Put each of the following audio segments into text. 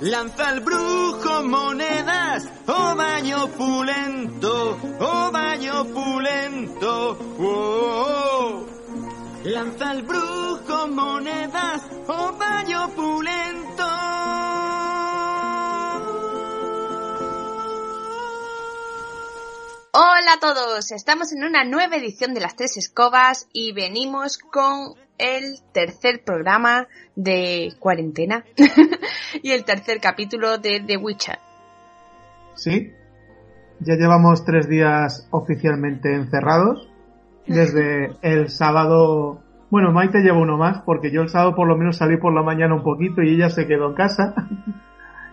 Lanza el brujo monedas, oh baño pulento, oh baño pulento, oh. Lanza el brujo monedas, oh baño pulento. Hola a todos, estamos en una nueva edición de las tres escobas y venimos con el tercer programa de cuarentena y el tercer capítulo de The Witcher. Sí, ya llevamos tres días oficialmente encerrados. Desde el sábado, bueno, Maite lleva uno más porque yo el sábado por lo menos salí por la mañana un poquito y ella se quedó en casa.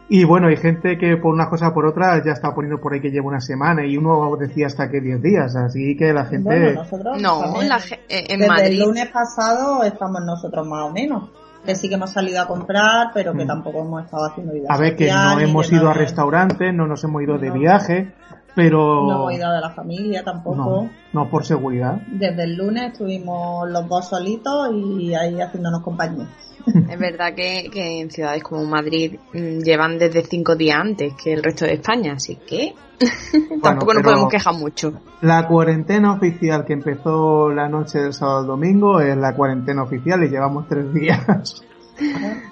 Y bueno, hay gente que por una cosa o por otra ya está poniendo por ahí que lleva una semana y uno decía hasta que 10 días, así que la gente... Bueno, nosotros No, también, la ge- eh, en desde Madrid. el lunes pasado estamos nosotros más o menos. Que sí que hemos salido a comprar, pero que Mm. tampoco hemos estado haciendo vida A ver, que no hemos ido a restaurantes, no nos hemos ido de No. viaje, pero... No hemos ido de la familia tampoco. no, no por seguridad. Desde el lunes estuvimos los dos solitos y ahí haciéndonos compañía. Es verdad que, que en ciudades como Madrid mm, llevan desde cinco días antes que el resto de España, así que tampoco nos podemos quejar mucho. La cuarentena oficial que empezó la noche del sábado al domingo es la cuarentena oficial y llevamos tres días.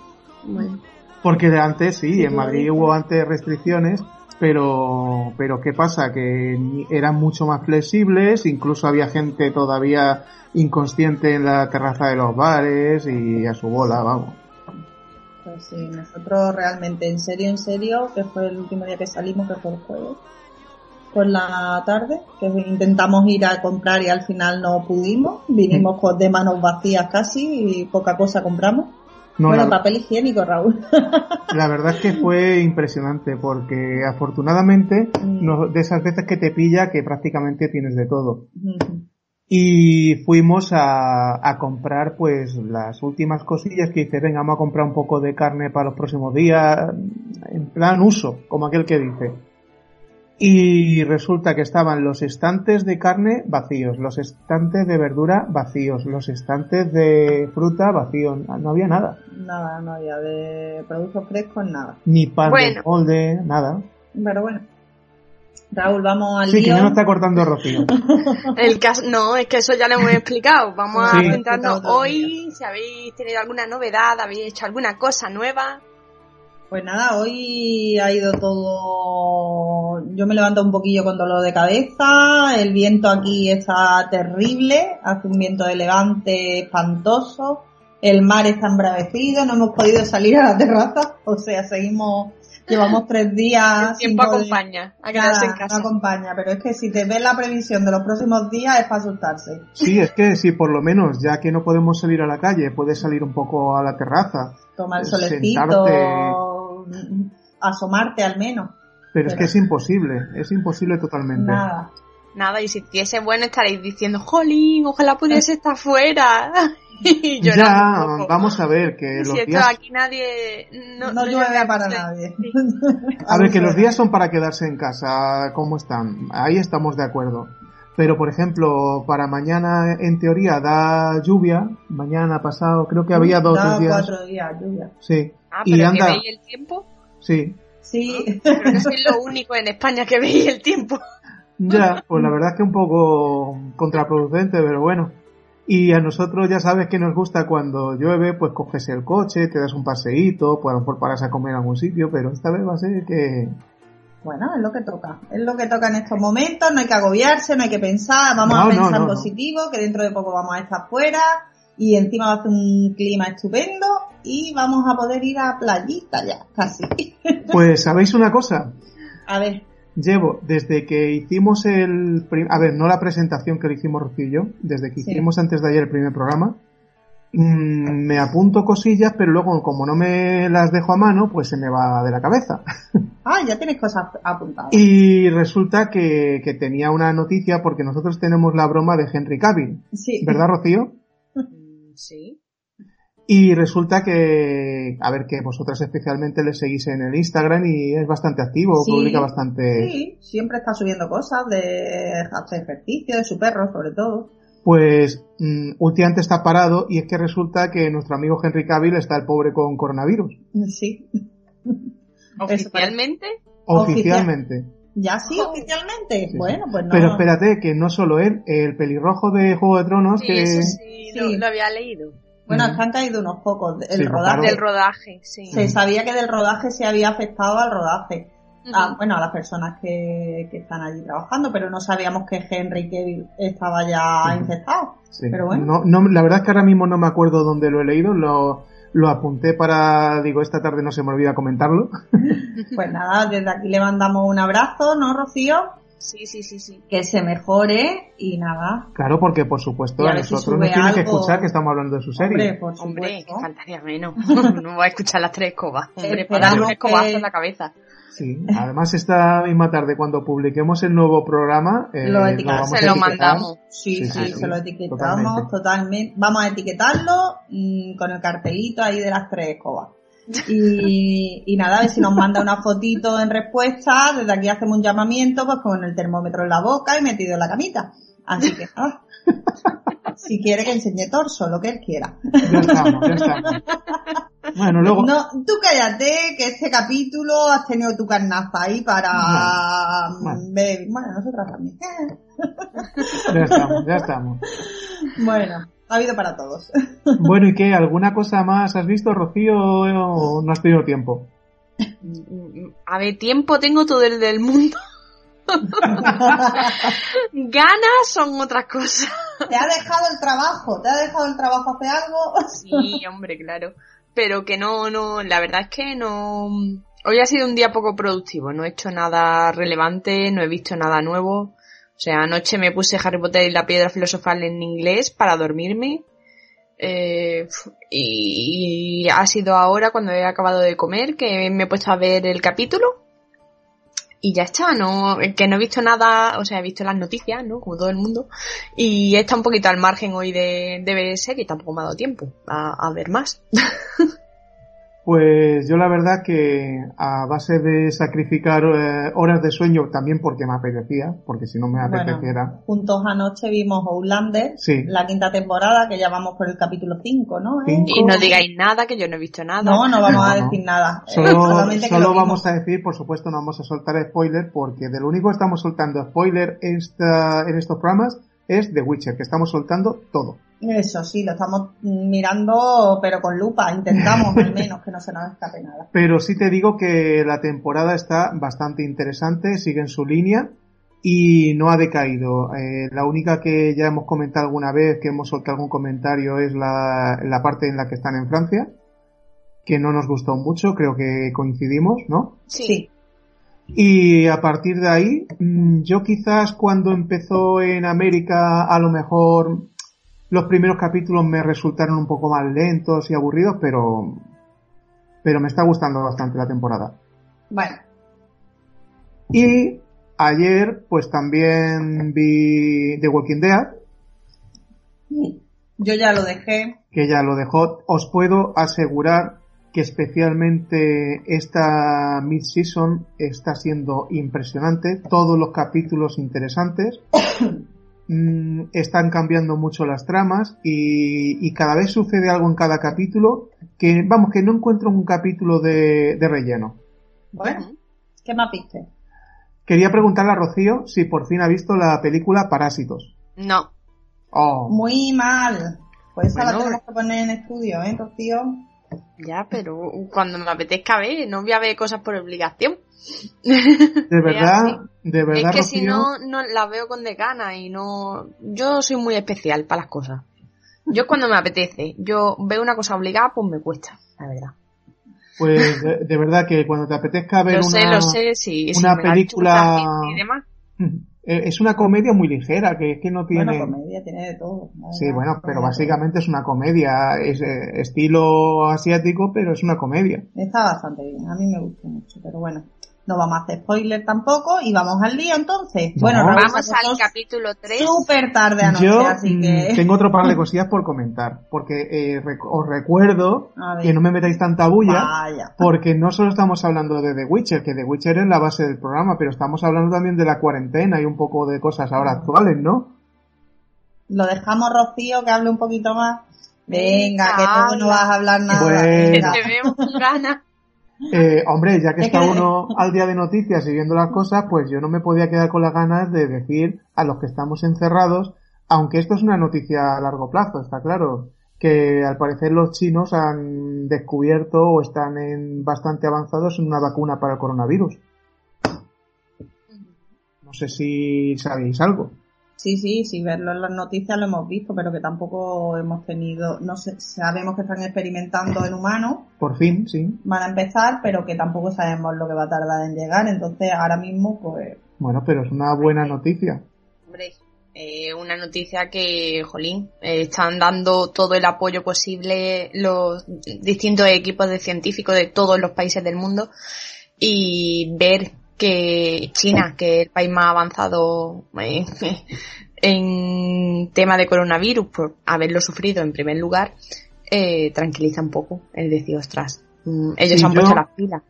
Bueno, Porque de antes sí, Sí, en Madrid sí. hubo antes restricciones, pero, pero ¿qué pasa? Que eran mucho más flexibles, incluso había gente todavía inconsciente en la terraza de los bares y a su bola, vamos. Pues sí, nosotros realmente, en serio, en serio, que fue el último día que salimos, que fue el jueves, por la tarde, que intentamos ir a comprar y al final no pudimos, vinimos con de manos vacías casi y poca cosa compramos. No, bueno, la, papel higiénico, Raúl. la verdad es que fue impresionante porque afortunadamente Mm. no- de esas veces que te pilla que prácticamente tienes de todo. Y fuimos a, a comprar pues las últimas cosillas que dice, venga, vamos a comprar un poco de carne para los próximos días, en plan uso, como aquel que dice. Y resulta que estaban los estantes de carne vacíos, los estantes de verdura vacíos, los estantes de fruta vacíos, no había nada. nada, no había de productos frescos, nada. Ni pan de molde, nada. Pero bueno. Raúl, vamos al Sí, que ya no está cortando Rocío. el caso, no, es que eso ya lo hemos explicado. Vamos Sí. a centrarnos hoy, si habéis tenido alguna novedad, habéis hecho alguna cosa nueva. Pues nada, hoy ha ido todo. Yo me levanto un poquillo con dolor de cabeza. El viento aquí está terrible. Hace un viento de levante espantoso. El mar está embravecido. No hemos podido salir a la terraza. O sea, seguimos. Llevamos tres días. El tiempo acompaña a quedarse en Nada, casa. no acompaña, pero es que si te ves la previsión de los próximos días es para asustarse. Sí, es que si por lo menos, ya que no podemos salir a la calle, puedes salir un poco a la terraza. Toma el Sentarte. solecito, asomarte al menos. Pero es que es imposible, es imposible totalmente. Nada. Nada, y si estuviese bueno estaréis diciendo, jolín, ojalá pudiese estar fuera. y Ya, vamos a ver que si los esto días, aquí nadie... No, No, llueve llueve para Sí. nadie. a ver que los días son para quedarse en casa, ¿cómo están? Ahí estamos de acuerdo. Pero por ejemplo, para mañana en teoría da lluvia, mañana pasado, creo que había dos Da días. cuatro días, lluvia. Sí. Ah, y pero que anda, veis el tiempo. sí. Sí, Creo que sois lo único en España que veis el tiempo. Ya, pues la verdad es que un poco contraproducente, pero bueno. Y a nosotros ya sabes que nos gusta cuando llueve, pues coges el coche, te das un paseíto, pues a lo mejor paras a comer en algún sitio, pero esta vez va a ser que... bueno, es lo que toca. Es lo que toca en estos momentos, no hay que agobiarse, no hay que pensar, vamos No, a no, pensar no, no. positivo, que dentro de poco vamos a estar fuera y encima va a hacer un clima estupendo y vamos a poder ir a playita ya, casi. Pues, ¿sabéis una cosa? A ver, Llevo, desde que hicimos el... prim- A ver, no la presentación que le hicimos Rocío y yo, desde que Sí. hicimos antes de ayer el primer programa, mm, me apunto cosillas, pero luego como no me las dejo a mano, pues se me va de la cabeza. Ah, ya tienes cosas apuntadas. Y resulta que, que tenía una noticia porque nosotros tenemos la broma de Henry Cavill. Sí. ¿Verdad, Rocío? Mm, Sí. Y resulta que, a ver, que vosotras especialmente le seguís en el Instagram y es bastante activo, Sí, publica bastante. Sí, siempre está subiendo cosas de hacer ejercicio, de su perro sobre todo. Pues mm, últimamente está parado y es que resulta que nuestro amigo Henry Cavill está el pobre con coronavirus. Sí. ¿Oficialmente? Oficialmente. ¿Ya sí, oficialmente? Sí, bueno, pues no. Pero espérate, que no solo él, el pelirrojo de Juego de Tronos, Sí, que eso sí, lo, Sí. lo había leído. Bueno, Mm. es que han caído unos pocos. El Sí, rodaje. Del rodaje, sí. Se sabía que del rodaje se había afectado al rodaje. A, bueno, a las personas que, que están allí trabajando, pero no sabíamos que Henry Cavill estaba ya infectado. Sí. Pero bueno. No, no, la verdad es que ahora mismo no me acuerdo dónde lo he leído, lo, lo apunté para, digo, esta tarde no se me olvida comentarlo. Pues nada, desde aquí le mandamos un abrazo, ¿no, Rocío? Sí, sí, sí, sí. Que se mejore y nada. Claro, porque por supuesto a si nosotros nos tiene que escuchar que estamos hablando de su serie. Hombre, por Hombre, que faltaría menos. no voy a escuchar las tres escobas. Hombre, para Esperamos darle un escobazo que- en la cabeza. Sí, además esta misma tarde cuando publiquemos el nuevo programa, eh, Lo vamos a Se lo mandamos. Sí, Sí, sí, sí, se lo etiquetamos totalmente. totalmente. Vamos a etiquetarlo mm, con el cartelito ahí de las tres escobas. Y, y nada, a ver si nos manda una fotito en respuesta. Desde aquí hacemos un llamamiento, pues con el termómetro en la boca y metido en la camita. Así que, ah, si quiere que enseñe torso, lo que él quiera. Ya estamos, ya estamos. Bueno, luego, No, tú cállate, que este capítulo has tenido tu carnaza ahí para Bueno. mm, ver. Bueno, nosotras también. ya estamos, ya estamos. Bueno, ha habido para todos. Bueno, ¿y qué? ¿Alguna cosa más has visto, Rocío, o no has tenido tiempo? Mm, A ver, tiempo tengo todo el del mundo. Ganas son otras cosas. ¿Te ha dejado el trabajo? ¿Te ha dejado el trabajo hacer algo? Sí, hombre, claro. Pero que no, no, la verdad es que no. Hoy ha sido un día poco productivo. No he hecho nada relevante, no he visto nada nuevo. O sea, anoche me puse Harry Potter y la piedra filosofal en inglés para dormirme. Eh, y, ha sido ahora cuando he acabado de comer que me he puesto a ver el capítulo. Y ya está, no, que no he visto nada, o sea, he visto las noticias, ¿no? Como todo el mundo. Y estado un poquito al margen hoy de, de ver serie, tampoco me ha dado tiempo a, a ver más. Pues yo la verdad que a base de sacrificar eh, horas de sueño también porque me apetecía, porque si no me Bueno, apeteciera. juntos anoche vimos Outlander, Sí. la quinta temporada, que ya vamos por el capítulo 5, ¿no? ¿Eh? Cinco. Y no digáis nada, que yo no he visto nada. No, no vamos No, a no. decir nada. Eh, Solo, que vamos a decir, por supuesto, no vamos a soltar spoiler, porque de lo único que estamos soltando spoiler esta, en estos programas es The Witcher, que estamos soltando todo. Eso sí, lo estamos mirando, pero con lupa. Intentamos al menos que no se nos escape nada. Pero sí te digo que la temporada está bastante interesante, sigue en su línea y no ha decaído. Eh, la única que ya hemos comentado alguna vez, que hemos soltado algún comentario, es la, la parte en la que están en Francia, que no nos gustó mucho, creo que coincidimos, ¿no? Sí. Y a partir de ahí, mm, yo quizás cuando empezó en América, a lo mejor los primeros capítulos me resultaron un poco más lentos y aburridos, pero, pero me está gustando bastante la temporada. Bueno, Y ayer, pues también vi The Walking Dead, yo ya lo dejé. que ya lo dejó. Os puedo asegurar que especialmente esta mid-season está siendo impresionante. Todos los capítulos interesantes. Mm, están cambiando mucho las tramas y, y cada vez sucede algo en cada capítulo que, vamos, que no encuentro un capítulo de, de relleno. Bueno, ¿qué más viste? Quería preguntarle a Rocío si por fin ha visto la película Parásitos. No. Oh, Muy mal. Pues esa la tenemos que poner en estudio, ¿eh, Rocío? Ya, pero cuando me apetezca ver, no voy a ver cosas por obligación. de verdad, de verdad, es que si no, no las veo con decana y no... Yo soy muy especial para las cosas. Yo cuando me apetece, yo veo una cosa obligada, pues me cuesta, la verdad. Pues de, de verdad que cuando te apetezca ver Lo sé, una, lo sé, sí. sí, una película- y demás. Eh, es una comedia muy ligera, que es que no tiene... Bueno, comedia tiene de todo. Sí, bueno, pero básicamente es una comedia, es eh, estilo asiático, pero es una comedia. Está bastante bien, a mí me gusta mucho, pero bueno. No vamos a hacer spoiler tampoco y vamos al día entonces. Bueno, vamos al capítulo 3. Súper tarde anoche, Yo así que... mm, tengo otro par de cosillas por comentar, porque eh, rec- os recuerdo que no me metáis tanta bulla, Vaya. porque no solo estamos hablando de The Witcher, que The Witcher es la base del programa, pero estamos hablando también de la cuarentena y un poco de cosas ahora actuales, ¿no? Lo dejamos Rocío que hable un poquito más. Venga, que tú no vas a hablar nada. Bueno. Te veo con ganas. Eh, hombre, ya que Es está uno al día de noticias y viendo las cosas, pues yo no me podía quedar con las ganas de decir a los que estamos encerrados, aunque esto es una noticia a largo plazo, está claro, que al parecer los chinos han descubierto o están en bastante avanzados en una vacuna para el coronavirus. No sé si sabéis algo. Sí, sí, sí, verlo en las noticias lo hemos visto, pero que tampoco hemos tenido, no sé, sabemos que están experimentando en humanos, Por fin, sí. van a empezar, pero que tampoco sabemos lo que va a tardar en llegar, entonces ahora mismo, pues, Bueno, pero es una buena noticia. Hombre, eh, una noticia que, jolín, eh, están dando todo el apoyo posible los distintos equipos de científicos de todos los países del mundo y ver que China, que es el país más avanzado eh, en tema de coronavirus, por haberlo sufrido en primer lugar, eh, tranquiliza un poco el decir, ostras, mm, ellos Sí, han yo- puesto las pilas.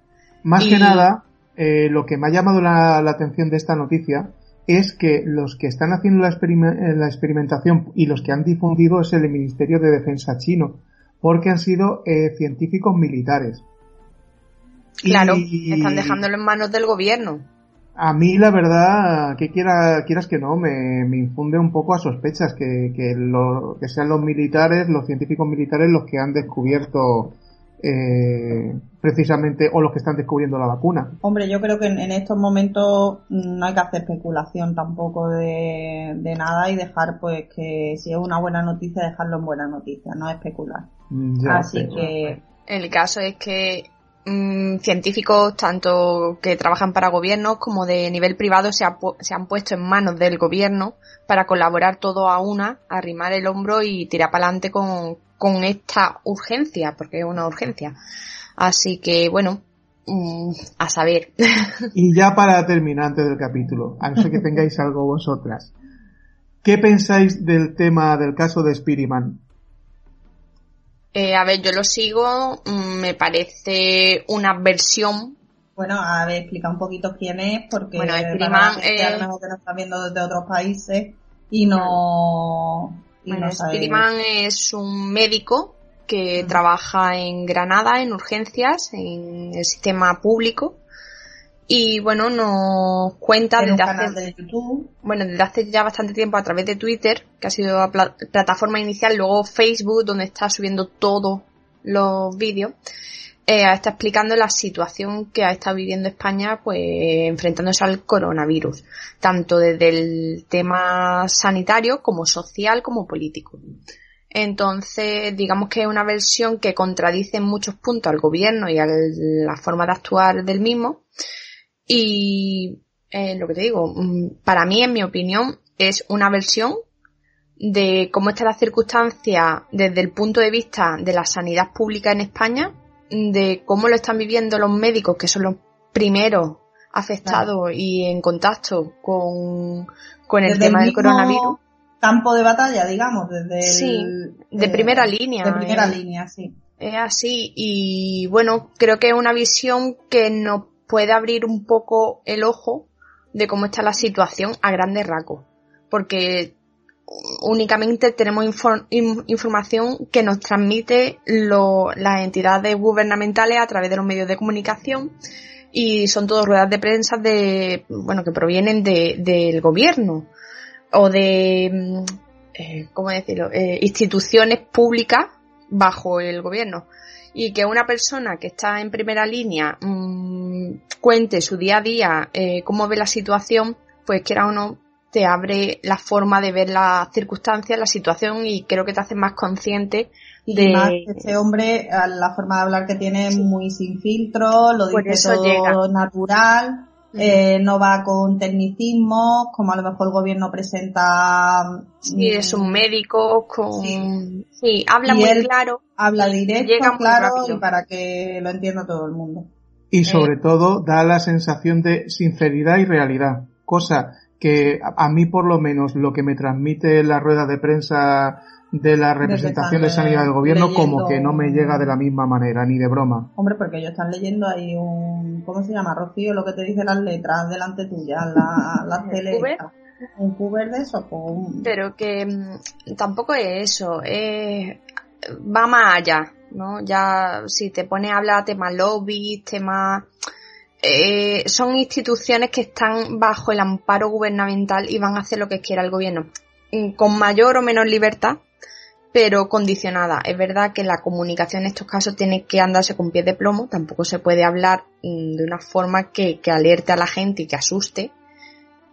Más Y- que nada, eh, lo que me ha llamado la, la atención de esta noticia es que los que están haciendo la, eh, la experimentación y los que han difundido es el Ministerio de Defensa chino, porque han sido eh, científicos militares. Claro, Y están dejándolo en manos del gobierno. A mí, la verdad, que quiera, quieras que no, me, me infunde un poco a sospechas que, que, lo- que sean los militares, los científicos militares, los que han descubierto eh, precisamente, o los que están descubriendo la vacuna. hombre, yo creo que en, en estos momentos mm, no hay que hacer especulación tampoco de, de nada y dejar, pues, que si es una buena noticia, dejarlo en buena noticia, no especular. Mm, ya, Así que, El caso es que mm, científicos, tanto que trabajan para gobiernos como de nivel privado, se, ha se han puesto en manos del gobierno para colaborar todo a una, arrimar el hombro y tirar para adelante con, con esta urgencia, porque es una urgencia. Así que, bueno, mm, a saber. Y ya para terminar antes del capítulo, a no ser que tengáis algo vosotras, ¿qué pensáis del tema del caso de Spiriman? Eh, a ver, yo lo sigo, mm, me parece una versión. Bueno, a ver, explica un poquito quién es, porque Bueno, la gente a eh, lo mejor que nos viendo desde otros países y no... Y Bueno, no sabe- Spiriman es un médico que trabaja en Granada en urgencias, en el sistema público. Y bueno, nos cuenta desde hace, de YouTube. bueno, desde hace ya bastante tiempo a través de Twitter, que ha sido la pla- plataforma inicial, luego Facebook, donde está subiendo todos los vídeos. Eh, está explicando la situación que ha estado viviendo España, pues enfrentándose al coronavirus, tanto desde el tema sanitario como social como político. Entonces, digamos que es una versión que contradice en muchos puntos al gobierno y a la forma de actuar del mismo. Y eh, lo que te digo, mm, para mí, en mi opinión, es una versión de cómo está la circunstancia desde el punto de vista de la sanidad pública en España, de cómo lo están viviendo los médicos, que son los primeros afectados y en contacto con, con el Desde tema del coronavirus. Campo de batalla, digamos, desde Sí, el, de eh, primera línea, De primera eh. línea, sí. Es así y bueno, creo que es una visión que nos puede abrir un poco el ojo de cómo está la situación a grandes rasgos. Porque únicamente tenemos infor- in- información que nos transmite las entidades gubernamentales a través de los medios de comunicación y son todas ruedas de prensa de, bueno, que provienen de, del gobierno o de, mm, eh, ¿cómo decirlo?, Eh, instituciones públicas bajo el gobierno. Y que una persona que está en primera línea mm, cuente su día a día, eh, cómo ve la situación, pues quiera o no, te abre la forma de ver las circunstancias, la situación y creo que te hace más consciente Y de... más que este hombre, la forma de hablar que tiene es muy sin filtro, lo Por dice todo llega. natural. Eh, no va con tecnicismos, como a lo mejor el gobierno presenta. Sí, es un médico con. Sí, habla muy claro. Habla directo, claro, y para que lo entienda todo el mundo. Y sobre eh. todo da la sensación de sinceridad y realidad, cosa que a mí por lo menos lo que me transmite la rueda de prensa de la representación de sanidad del gobierno como que no me llega de la misma manera, ni de broma. Hombre, porque ellos están leyendo ahí un, ¿cómo se llama, Rocío? Lo que te dice las letras delante tuya, la, la tele. Un cuber de eso, pues Pero que mm, tampoco es eso, va más allá, ¿no? Ya si te pone a hablar tema lobby, tema... Eh, son instituciones que están bajo el amparo gubernamental y van a hacer lo que quiera el gobierno, con mayor o menor libertad, pero condicionada. Es verdad que la comunicación en estos casos tiene que andarse con pies de plomo, tampoco se puede hablar mm, de una forma que, alerte a la gente y que asuste,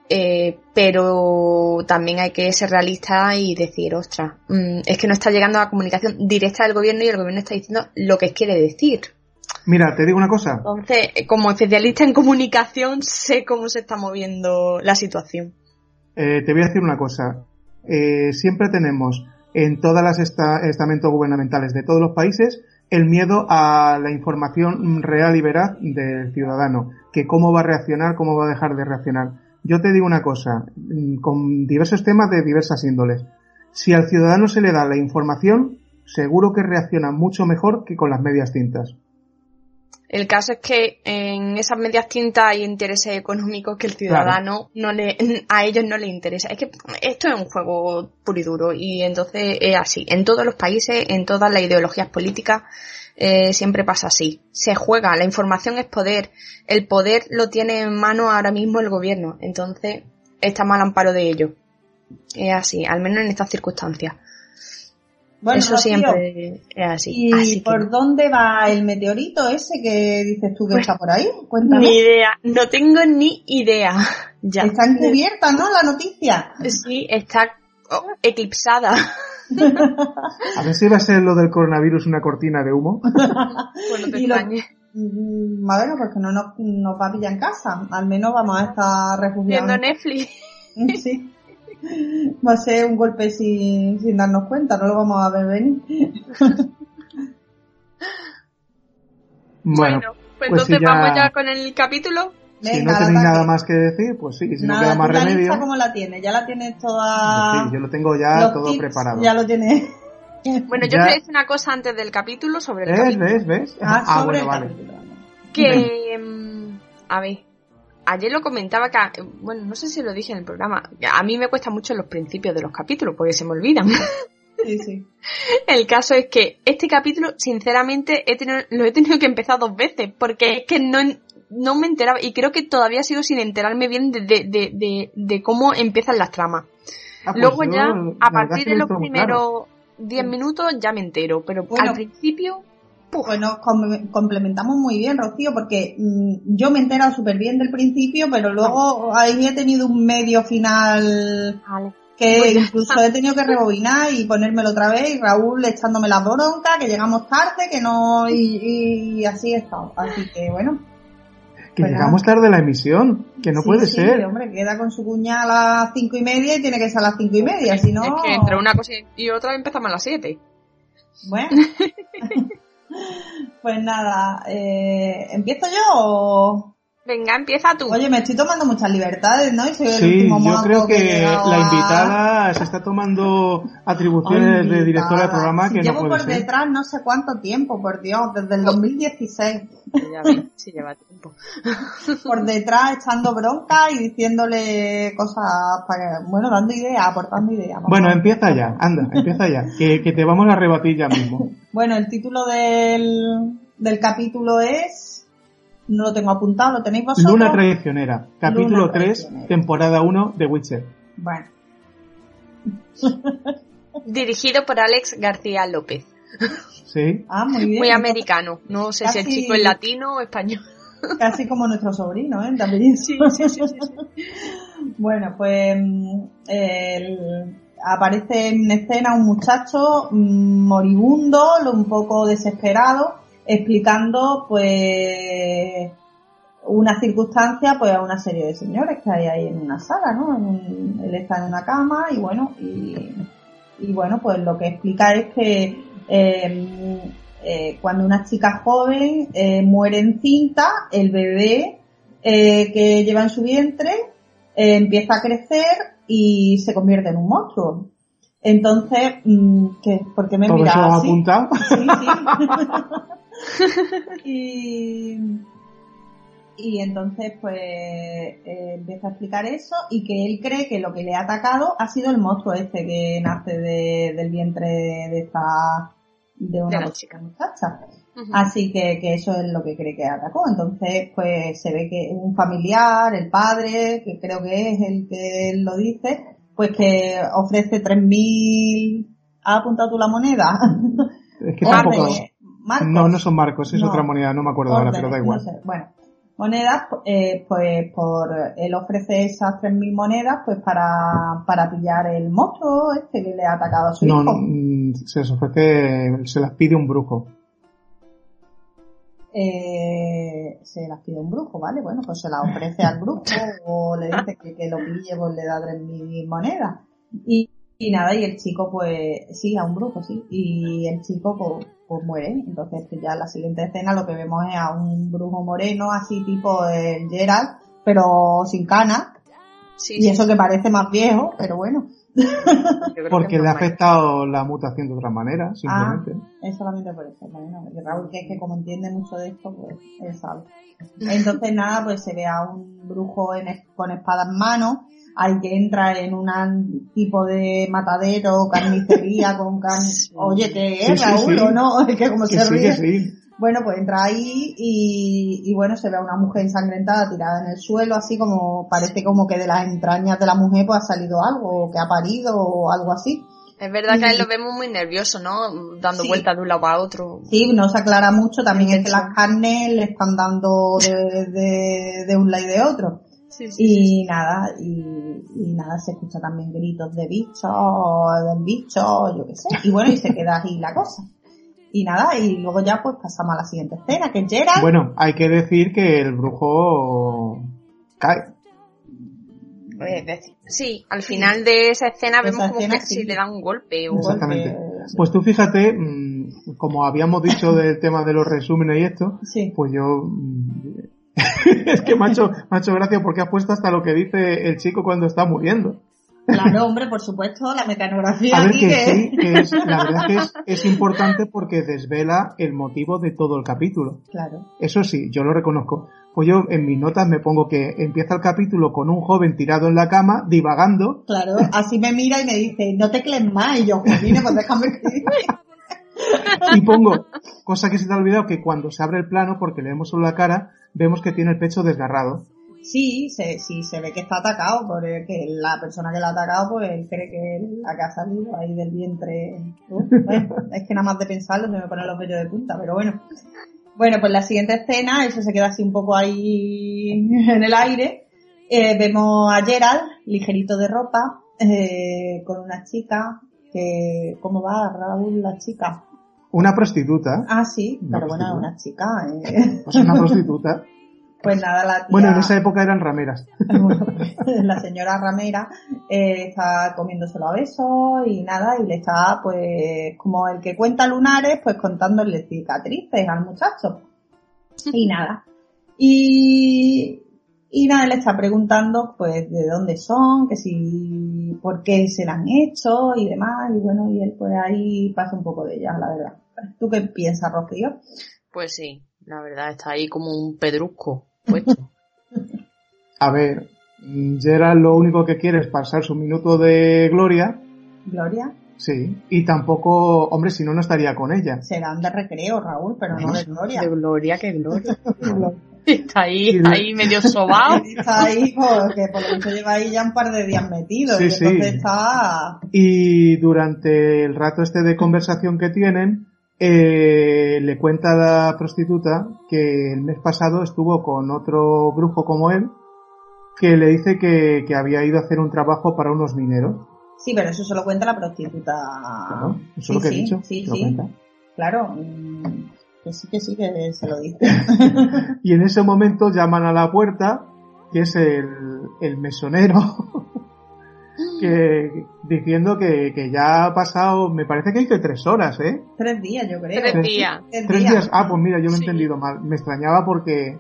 eh, pero también hay que ser realista y decir, ostras, mm, es que no está llegando la comunicación directa del gobierno y el gobierno está diciendo lo que quiere decir. Mira, te digo una cosa. Entonces, como especialista en comunicación, sé cómo se está moviendo la situación. Eh, te voy a decir una cosa. Eh, siempre tenemos en todas las estamentos gubernamentales de todos los países el miedo a la información real y veraz del ciudadano, que cómo va a reaccionar, cómo va a dejar de reaccionar. Yo te digo una cosa, mm, con diversos temas de diversas índoles. Si al ciudadano se le da la información, seguro que reacciona mucho mejor que con las medias tintas. El caso es que en esas medias tintas hay intereses económicos que el ciudadano no le, a ellos no le interesa. Es que esto es un juego puro y duro y entonces es así. En todos los países, en todas las ideologías políticas, eh, siempre pasa así. Se juega, la información es poder. El poder lo tiene en mano ahora mismo el gobierno. Entonces, está mal amparo de ello. Es así, al menos en estas circunstancias. Bueno, Eso siempre es así. ¿Y por dónde va el meteorito ese que dices tú que pues, está por ahí? Cuéntame. Ni idea, no tengo ni idea. Ya. Está encubierta, ¿no? La noticia. Sí, está oh, eclipsada. A ver si va a ser lo del coronavirus una cortina de humo. bueno, te. Mm, bueno, porque no nos, nos va a pillar en casa. Al menos vamos a estar refugiados. Viendo Netflix. sí. Va a ser un golpe sin, sin darnos cuenta, no lo vamos a ver venir. bueno, pues, pues entonces vamos ya con el capítulo. si no tenéis nada más que decir, pues sí, si no queda más remedio. ¿Cómo la tienes? ¿Ya la tienes toda...? Sí, yo lo tengo ya todo preparado. Ya lo tienes. Bueno, yo quería decir una cosa antes del capítulo sobre el ¿Ves, capítulo. ¿Ves? ¿Ves? Ah, ah bueno, vale. Que... Mm, a ver, ayer lo comentaba que, bueno, no sé si lo dije en el programa, a mí me cuesta mucho los principios de los capítulos porque se me olvidan. Sí, sí. El caso es que este capítulo, sinceramente, he tenido, lo he tenido que empezar dos veces porque es que no, no me enteraba y creo que todavía sigo sin enterarme bien de, de, de, cómo empiezan las tramas. Ah, pues Luego ya, a partir de los primeros 10 minutos ya me entero, pero al principio bueno, complementamos muy bien, Rocío, porque mm, yo me he enterado súper bien del principio, pero luego ahí he tenido un medio final que incluso he tenido que rebobinar y ponérmelo otra vez y Raúl echándome la bronca, que llegamos tarde, que no, y, así he estado. Así que bueno. Que pues llegamos tarde a la emisión, que no puede sí, ser. hombre, queda con su cuña a las cinco y media y tiene que ser a las cinco y media, si no... Es que entre una cosa y otra empezamos a las siete. Bueno. Pues nada, eh, ¿empiezo yo o...? Venga, empieza tú. Oye, me estoy tomando muchas libertades, ¿no? Y soy el sí, yo creo que, la invitada se está tomando atribuciones de directora de programa que llevo no por detrás no sé cuánto tiempo, por Dios, desde el 2016. Ya ves, sí lleva tiempo. por detrás echando bronca y diciéndole cosas, para, bueno, dando ideas, aportando ideas. Bueno, empieza ya, anda, empieza ya, que, que te vamos a rebatir ya mismo. bueno, el título del, del capítulo es no lo tengo apuntado, ¿lo tenéis vosotros? Luna Traicionera, capítulo 3, temporada 1 de Witcher. Bueno. Dirigido por Alex García López. Sí. Ah, muy bien. Muy americano. No sé si el chico es latino o español. Casi como nuestro sobrino, ¿eh? También. Sí, sí, sí, Bueno, pues aparece en escena un muchacho mm, moribundo, un poco desesperado, explicando pues una circunstancia pues a una serie de señores que hay ahí en una sala, ¿no? él está en una cama y bueno, y, y bueno, pues lo que explica es que em, eh, cuando una chica joven eh, muere encinta, el bebé eh, que lleva en su vientre eh, empieza a crecer y se convierte en un monstruo. Entonces, mm, ¿qué? ¿por qué me ¿Todo miras así? apuntado? Sí, sí. y, y entonces, pues, eh, empieza a explicar eso y que él cree que lo que le ha atacado ha sido el monstruo este que nace de- del vientre de esta, de una De muchacha. chica. muchacha. Así que, que eso es lo que cree que atacó. Entonces, pues se ve que un familiar, el padre, que creo que es el que lo dice, pues que ofrece 3.000... ¿Has apuntado tú la moneda? Es que tampoco... Marcos. No, no son marcos, es No. otra moneda, no me acuerdo ahora, pero da igual. no sé. Bueno, monedas, eh, pues por él ofrece esas 3.000 monedas pues para, para pillar el monstruo este que le ha atacado a su No, hijo. mm, se les ofrece, se las pide un brujo. Eh, se las pide un brujo, ¿vale? Bueno, pues se las ofrece al brujo o le dice que, que lo pille, pues le da 3.000 monedas. Y, y nada, y el chico pues, sí, a un brujo, sí. Y el chico pues, pues muere. Entonces pues ya en la siguiente escena lo que vemos es a un brujo moreno, así tipo el Gerald, pero sin canas. Sí, Y sí, eso que parece más viejo, pero bueno. Porque le ha afectado la mutación de otra manera, simplemente. Es solamente por eso. Bueno, y Raúl, que es que como entiende mucho de esto, pues él sabe. Entonces nada, pues se ve a un brujo en con espada en mano, al que entra en un tipo de matadero, carnicería con carne. Oye, ¿qué es, Sí, sí, Raúl? sí. ¿O no? Es que como que se sí, ríe. que sí. Bueno, pues entra ahí y, y bueno, se ve a una mujer ensangrentada tirada en el suelo, así como parece como que de las entrañas de la mujer pues ha salido algo, o que ha parido o algo así. Es verdad que a él lo vemos muy nervioso, ¿no? Dando Sí. vueltas de un lado a otro. Sí, no se aclara mucho, también es que las carnes le están dando de, de, de un lado y de otro. Sí, Y nada, y, y nada, se escucha también gritos de bicho, del bicho, yo qué sé. Y bueno, y se queda ahí la cosa. Y nada, y luego ya pues pasamos a la siguiente escena, que es Gerald. Bueno, hay que decir que el brujo cae. Decir, sí, al final de esa escena vemos como escena, que sí. si le dan un golpe o... Golpe, Exactamente. Pues tú fíjate, mm, como habíamos dicho del tema de los resúmenes y esto, Sí. pues yo... es que ha hecho gracia porque has puesto hasta lo que dice el chico cuando está muriendo. Claro, hombre, por supuesto, la mecanografía A ver aquí que que- sí, que es, la verdad que es, es importante porque desvela el motivo de todo el capítulo. Claro. Eso sí, yo lo reconozco. Pues yo en mis notas me pongo que empieza el capítulo con un joven tirado en la cama, divagando, Claro, así me mira y me dice, no te cles más, y yo, jolines, pues déjame escribir. y pongo, cosa que se te ha olvidado, que cuando se abre el plano, porque le vemos solo la cara, vemos que tiene el pecho desgarrado. Sí, se, sí, se ve que está atacado, porque la persona que lo ha atacado, pues él cree que es la que ha salido ahí del vientre. Uf, bueno, es que nada más de pensarlo me ponen los vellos de punta, pero bueno. Bueno, pues la siguiente escena, eso se queda así un poco ahí en el aire. Eh, vemos a Gerald, ligerito de ropa, eh, con una chica, que, ¿cómo va Raúl la chica? Una prostituta, Ah, sí, Una pero bueno, una chica, eh. pues una prostituta. Pues nada, la tía... Bueno, en esa época eran rameras. La señora Ramera eh, está comiéndoselo a besos y nada, y le está, pues, como el que cuenta lunares, pues contándole cicatrices al muchacho. Y nada. Y, y nada, le está preguntando, pues, de dónde son, que si, por qué se la han hecho y demás, y bueno, y él, pues, ahí pasa un poco de ella, la verdad. ¿Tú qué piensas, Rocío? Pues sí, la verdad está ahí como un pedrusco puesto. A ver, mm, Gerald lo único que quiere es pasar su minuto de gloria, Gloria, sí, y tampoco, hombre, si no, no estaría con ella. serán de recreo, Raúl, pero no de gloria. De gloria, que gloria. Está ahí, ahí medio sobao. está ahí porque por lo visto lleva ahí ya un par de días metido Sí, y sí. entonces está Y durante el rato este de conversación que tienen, eh, le cuenta a la prostituta que el mes pasado estuvo con otro brujo como él, que le dice que, que había ido a hacer un trabajo para unos mineros. sí pero eso se lo cuenta la prostituta Claro, eso es sí, lo que he sí, dicho. sí, lo cuenta. claro mm, que que sí, que sí, que se lo dice. y en ese momento llaman a la puerta, que es el, el mesonero, que diciendo que, que, ya ha pasado, me parece que dice tres horas, ¿eh? Tres días, yo creo. Tres, días. Tres, días. Ah, pues mira, yo lo he entendido mal. Me extrañaba porque...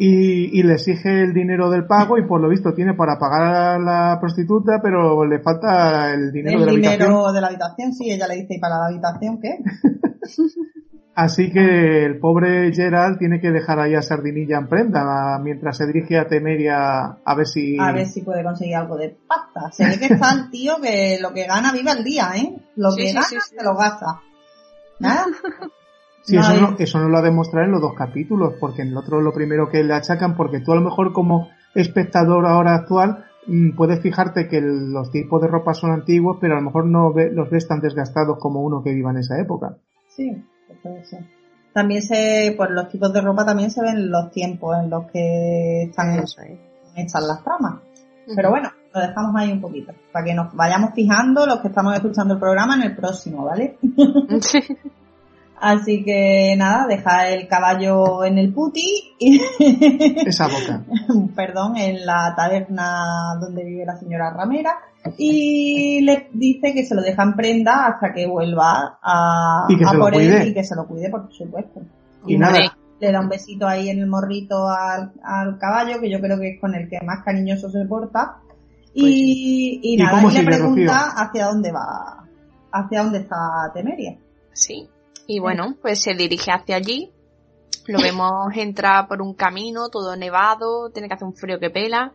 Y, y, le exige el dinero del pago y por lo visto tiene para pagar a la prostituta, pero le falta el dinero el de la dinero habitación. de la habitación, sí, ella le dice, ¿y para la habitación qué? Así que el pobre Gerald tiene que dejar ahí a Sardinilla en prenda mientras se dirige a Temeria a ver si... A ver si puede conseguir algo de pasta. Se ve que está el tío que lo que gana vive al día, ¿eh? Lo Sí, que sí, gana sí, sí. se lo gasta. Nada. Sí, No eso, no, eso no lo ha demostrado en los dos capítulos, porque en el otro lo primero que le achacan, porque tú a lo mejor como espectador ahora actual mm, puedes fijarte que el- los tipos de ropa son antiguos, pero a lo mejor no ve- los ves tan desgastados como uno que viva en esa época. Sí, puede ser. También se, pues los tipos de ropa también se ven los tiempos en los que están hechas las tramas. Pero bueno, lo dejamos ahí un poquito, para que nos vayamos fijando los que estamos escuchando el programa en el próximo, ¿vale? Sí. Así que nada, deja el caballo en el puti y, Esa boca. perdón, en la taberna donde vive la señora Ramera y le dice que se lo deja en prenda hasta que vuelva a, Y que a se lo por cuide. él y que se lo cuide, por supuesto. Y nada, nada, le da un besito ahí en el morrito al, al caballo, que yo creo que es con el que más cariñoso se porta. Y, y ¿Y nada, y le pregunta Rocío? hacia dónde va, hacia dónde está Temeria. Sí. Y bueno, pues se dirige hacia allí. Lo vemos entrar por un camino todo nevado, tiene que hacer un frío que pela.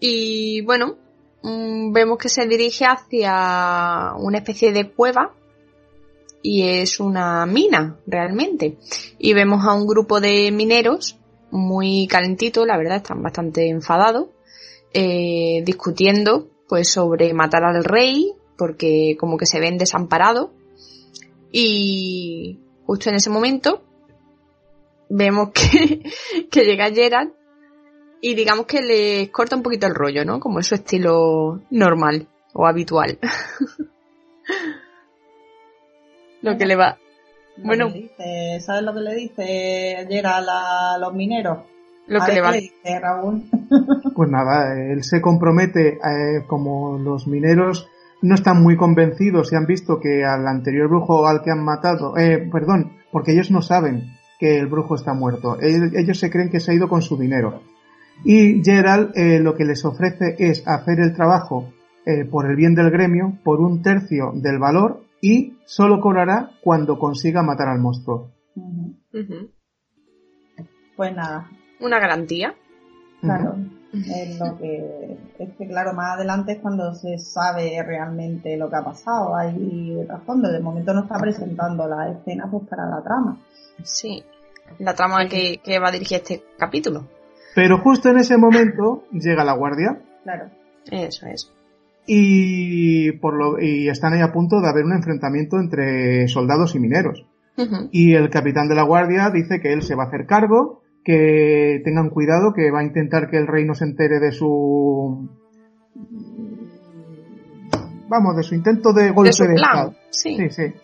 Y bueno, mm, vemos que se dirige hacia una especie de cueva y es una mina realmente. Y vemos a un grupo de mineros muy calentitos, la verdad, están bastante enfadados, eh, discutiendo pues sobre matar al rey porque como que se ven desamparados y justo en ese momento vemos que, que llega Gerard y digamos que le corta un poquito el rollo, ¿no? Como es su estilo normal o habitual. Lo que le va. Bueno. dice, ¿Sabes lo que le dice Gerald a los mineros? Lo A que le va. qué le dice Raúl. Pues nada, él se compromete, eh, como los mineros no están muy convencidos y han visto que al anterior brujo al que han matado, eh, perdón, porque ellos no saben que el brujo está muerto, El- ellos se creen que se ha ido con su dinero. Y Gerald eh, lo que les ofrece es hacer el trabajo eh, por el bien del gremio por un tercio del valor y solo cobrará cuando consiga matar al monstruo. Ujú. Pues nada, Una garantía. claro. Es lo que, es que claro, más adelante es cuando se sabe realmente lo que ha pasado. Hay trasfondo. De momento no está presentando la escena pues para la trama. Sí. La trama que, que va a dirigir este capítulo. Pero justo en ese momento llega la guardia Claro. Eso es. y por lo y están ahí a punto de haber un enfrentamiento entre soldados y mineros. Y el capitán de la guardia dice que él se va a hacer cargo, que tengan cuidado, que va a intentar que el rey no se entere de su vamos, de su intento de golpe De su de plan. estado. Sí. Sí, sí.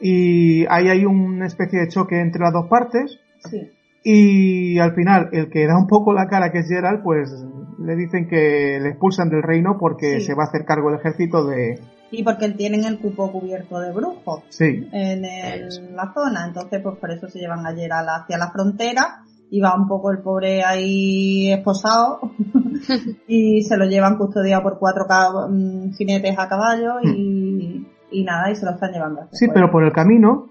Y ahí hay una especie de choque entre las dos partes Sí. y al final el que da un poco la cara que es Gerald, pues le dicen que le expulsan del reino porque Sí. se va a hacer cargo el ejército de Y porque tienen el cupo cubierto de brujos. sí, en el- la zona. Entonces, pues por eso se llevan a Gerald hacia la frontera y va un poco el pobre ahí esposado y se lo llevan custodiado por cuatro mm, jinetes a caballo y, y nada, y se lo están llevando Sí, pero por el camino,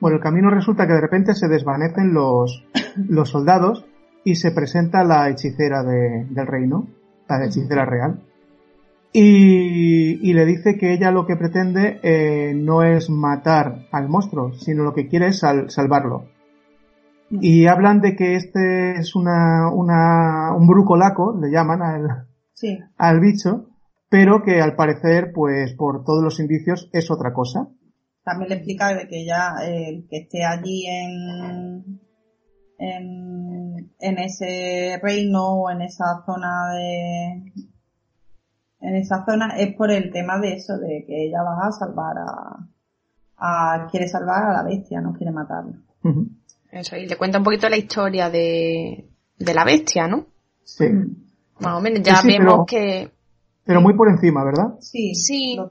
por el camino resulta que de repente se desvanecen los, los soldados y se presenta la hechicera de- del reino, la hechicera real. Y, y le dice que ella lo que pretende eh, no es matar al monstruo, sino lo que quiere es sal- salvarlo. Y hablan de que este es una, una, un brucolaco, le llaman al, Sí, al bicho, pero que al parecer, pues por todos los indicios, es otra cosa. también le explica de que ya eh, el que esté allí en, en, en ese reino o en esa zona de en esa zona es por el tema de eso, de que ella va a salvar a, a quiere salvar a la bestia, no quiere matarla. Eso, y le cuenta un poquito la historia de, de la bestia, ¿no? Sí. Más o menos, ya Sí, sí, vemos pero- que Pero muy por encima, ¿verdad? Sí, Sí. lo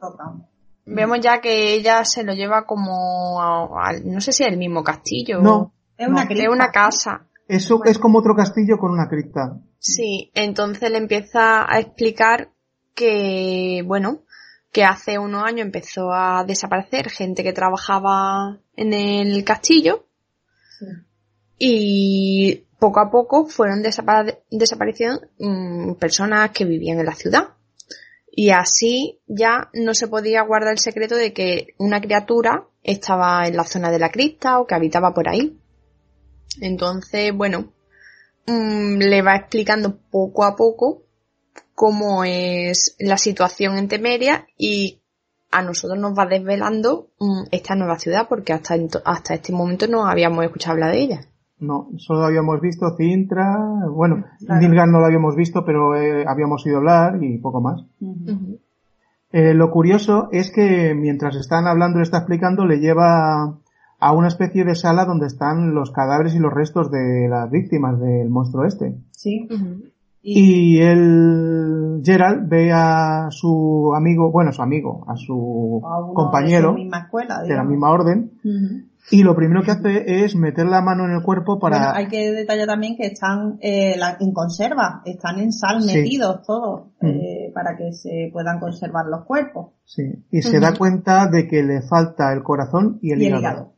vemos ya que ella se lo lleva como a, a- no sé si es el mismo castillo. No. Es una No. cripta. Es una casa. Eso es como otro castillo con una cripta. Sí, entonces le empieza a explicar que, bueno, que hace unos años empezó a desaparecer gente que trabajaba en el castillo. Y poco a poco fueron desapare- desapareciendo mm, personas que vivían en la ciudad. Y así ya no se podía guardar el secreto de que una criatura estaba en la zona de la cripta o que habitaba por ahí. Entonces, bueno, mm, le va explicando poco a poco cómo es la situación en Temeria y a nosotros nos va desvelando mm, esta nueva ciudad porque hasta, hasta este momento no habíamos escuchado hablar de ella. No, solo habíamos visto Cintra, bueno, Claro. Nilgan no lo habíamos visto, pero eh, habíamos ido hablar y poco más. Eh, lo curioso es que mientras están hablando, le está explicando, le lleva a una especie de sala donde están los cadáveres y los restos de las víctimas del monstruo este. Sí. Y el Gerald ve a su amigo, bueno, su amigo, a su a de compañero misma escuela, de la misma orden, y lo primero que hace es meter la mano en el cuerpo para... Bueno, hay que detallar también que están eh, la- en conserva, están en sal Sí. metidos todos, Mm. eh, para que se puedan conservar los cuerpos. Sí, y se da cuenta de que le falta el corazón y el, Y el hígado. hígado.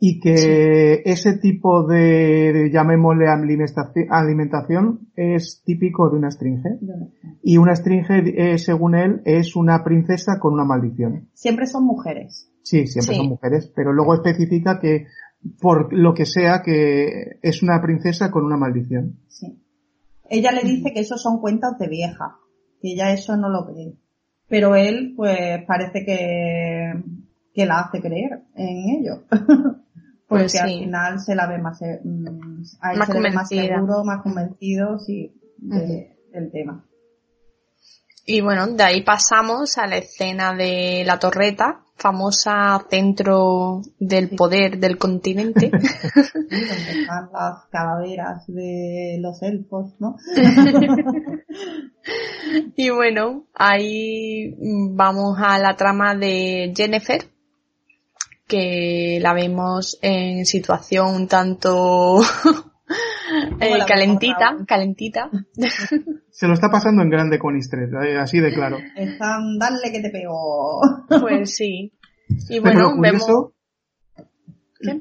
Y que ese tipo de, llamémosle alimentaci- alimentación es típico de una esfinge. Y una esfinge, eh, según él, es una princesa con una maldición. Siempre son mujeres. Sí, siempre Sí. son mujeres, pero luego especifica que por lo que sea que es una princesa con una maldición. Sí. Ella le dice que eso son cuentas de vieja, que ella eso no lo cree. Pero él, pues, parece que, que la hace creer en ello. Porque Pues al sí. final se la ve más, mm, a Más se le ve más seguro, más convencido, sí, de- del tema. Y bueno, de ahí pasamos a la escena de la torreta, famosa centro del poder del continente. donde están las calaveras de los elfos, ¿no? y bueno, ahí vamos a la trama de Jennifer, que la vemos en situación un tanto eh, calentita, vemos, calentita. Se lo está pasando en grande con Istred, eh, así de claro. Están, dale que te pego. Pues sí. Y Pero bueno, lo vemos... curioso,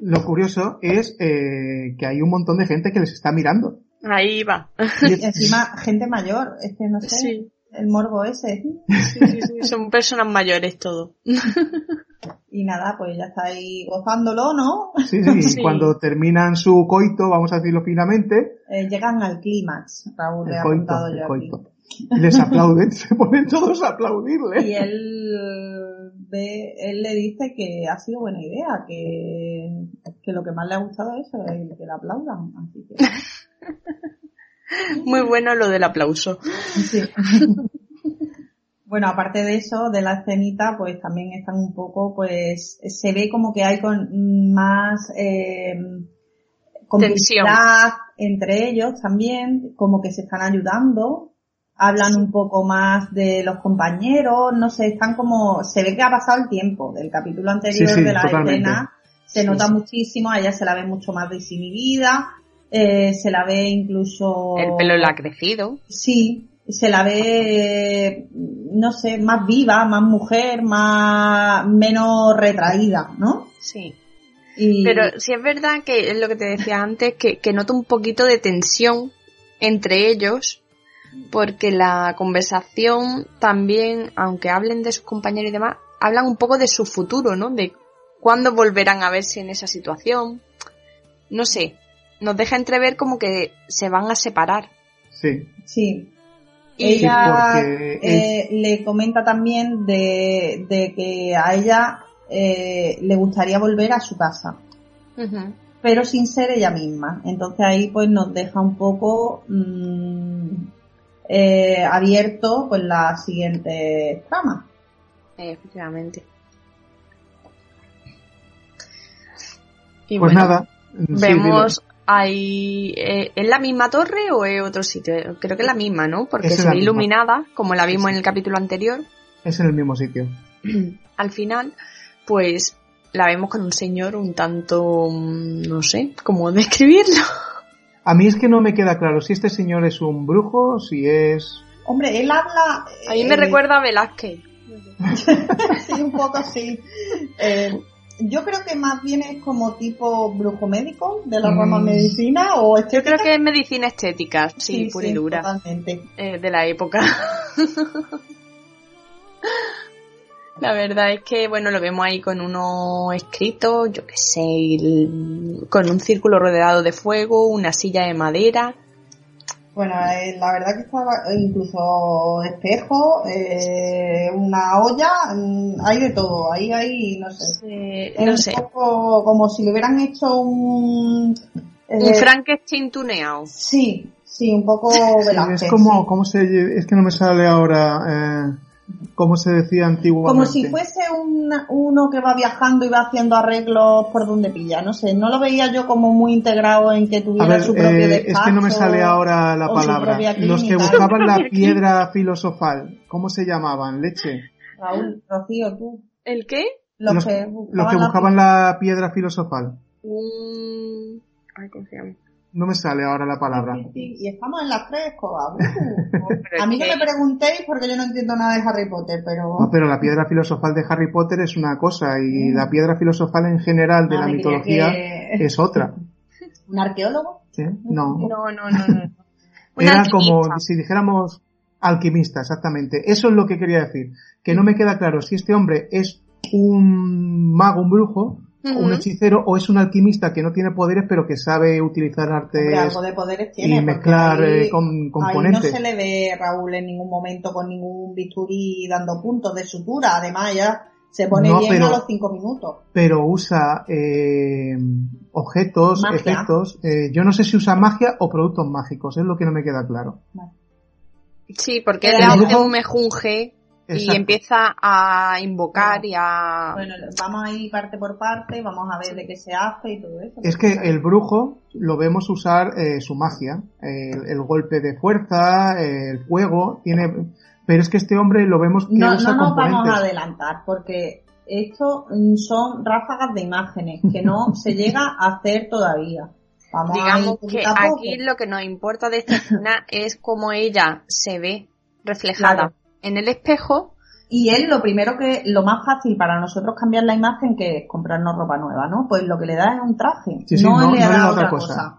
lo curioso es eh, que hay un montón de gente que les está mirando. Ahí va. Y encima, gente mayor, es que no sé, Sí. el morbo ese. Sí, sí, sí, son personas mayores todo. Y nada, pues ya está ahí gozándolo, ¿no? sí, sí, Sí. cuando terminan su coito, vamos a decirlo finamente, Eh, llegan al clímax, Raúl, le el ha coito, apuntado yo coito. aquí. Les aplauden, se ponen todos a aplaudirle. Y él ve, él le dice que ha sido buena idea, que, que lo que más le ha gustado es eso, el que le aplaudan. Así que, Muy bueno lo del aplauso. Sí. Bueno, aparte de eso, de la escenita, pues también están un poco, pues se ve como que hay con más eh, complicidad entre ellos también, como que se están ayudando, hablan un poco más de los compañeros, no sé, están como, se ve que ha pasado el tiempo del capítulo anterior Sí, sí, de la totalmente. escena, se Sí, nota sí. muchísimo, a ella se la ve mucho más desinhibida, eh, se la ve incluso... El pelo le ha crecido. Sí, se la ve, no sé, más viva, más mujer, más, menos retraída, ¿no? Sí. Y, Pero sí es verdad que es lo que te decía antes, que, que noto un poquito de tensión entre ellos, porque la conversación también, aunque hablen de sus compañeros y demás, hablan un poco de su futuro, ¿no? De cuándo volverán a verse en esa situación. No sé, nos deja entrever como que se van a separar. Sí, sí. Ella porque eh, le comenta también de, de que a ella eh, le gustaría volver a su casa, pero sin ser ella misma. Entonces ahí pues nos deja un poco mm, eh, abierto pues la siguiente trama. Efectivamente. Y pues bueno, nada, Sí, Vemos ahí. eh, ¿Es la misma torre o es otro sitio? Creo que es la misma, ¿no? Porque Es se ve iluminada, como la vimos Sí, en el capítulo anterior. Es en el mismo sitio. Al final, pues la vemos con un señor un tanto. mm, No sé cómo describirlo. A mí es que no me queda claro si este señor es un brujo, si es... Hombre, él habla... A mí me eh, recuerda a Velázquez. sí, un poco sí. Eh, yo creo que más bien es como tipo brujo médico de la rama Mm. medicina o Yo creo que es medicina estética, sí, Sí, pura sí, y dura, Totalmente. eh, de la época. La verdad es que, bueno, lo vemos ahí con unos escritos, yo qué sé, el- con un círculo rodeado de fuego, una silla de madera. Bueno, eh, la verdad que estaba incluso espejo, eh, una olla, mm, hay de todo, ahí hay, no sé. Eh, Es no un sé, poco como si le hubieran hecho un... eh, un Frankenstein tuneado. Sí, sí, un poco Sí, es como, sí. ¿cómo se, es que no me sale ahora, cómo se decía antiguamente. Como si fuese un, uno que va viajando y va haciendo arreglos por donde pilla, no sé, no lo veía yo como muy integrado en que tuviera ver, su propio eh, despacho. es que no me sale ahora la palabra. Los que buscaban la piedra filosofal, ¿cómo se llamaban? Leche. Raúl, Rocío, tú. ¿El qué? Los, Los- que Los buscaban, que la- buscaban la piedra filosofal. Un... Ay, ¿cómo se llama? No me sale ahora la palabra. Sí, sí, y estamos en las tres, Coba. Uh. A mí no me preguntéis porque yo no entiendo nada de Harry Potter, pero... Ah, pero la piedra filosofal de Harry Potter es una cosa y la piedra filosofal en general de Ah, la mitología que- es otra. ¿Un arqueólogo? ¿sí? No. No, no, no, no. Era alquimista. como si dijéramos alquimista, exactamente. Eso es lo que quería decir. Que no me queda claro si este hombre es un mago, un brujo, o un hechicero, o es un alquimista que no tiene poderes pero que sabe utilizar artes Hombre, algo de poderes tiene. y mezclar ahí- eh, con Ahí no componentes. se le ve Raúl en ningún momento con ningún bisturí dando puntos de sutura. Además, ya se pone No, bien pero- a los cinco minutos. pero usa eh, objetos, Magia. efectos. eh, yo no sé si usa magia o productos mágicos, es lo que no me queda claro. Sí, porque brujo- un mejunje y empieza a invocar y a... Bueno, vamos a ir parte por parte, vamos a ver de qué se hace y todo eso. Es que el brujo lo vemos usar eh, su magia, el, el golpe de fuerza, el fuego, tiene, pero es que este hombre lo vemos que No, usa no nos vamos a adelantar porque esto mm, son ráfagas de imágenes que no se llega a hacer todavía. Vamos a Digamos que a poco. aquí lo que nos importa de esta escena es cómo ella se ve reflejada Claro. En el espejo. Y él lo primero que, lo más fácil para nosotros cambiar la imagen que es comprarnos ropa nueva, ¿no? Pues lo que le da es un traje. Sí, sí, no, no- le no da otra otra cosa. cosa.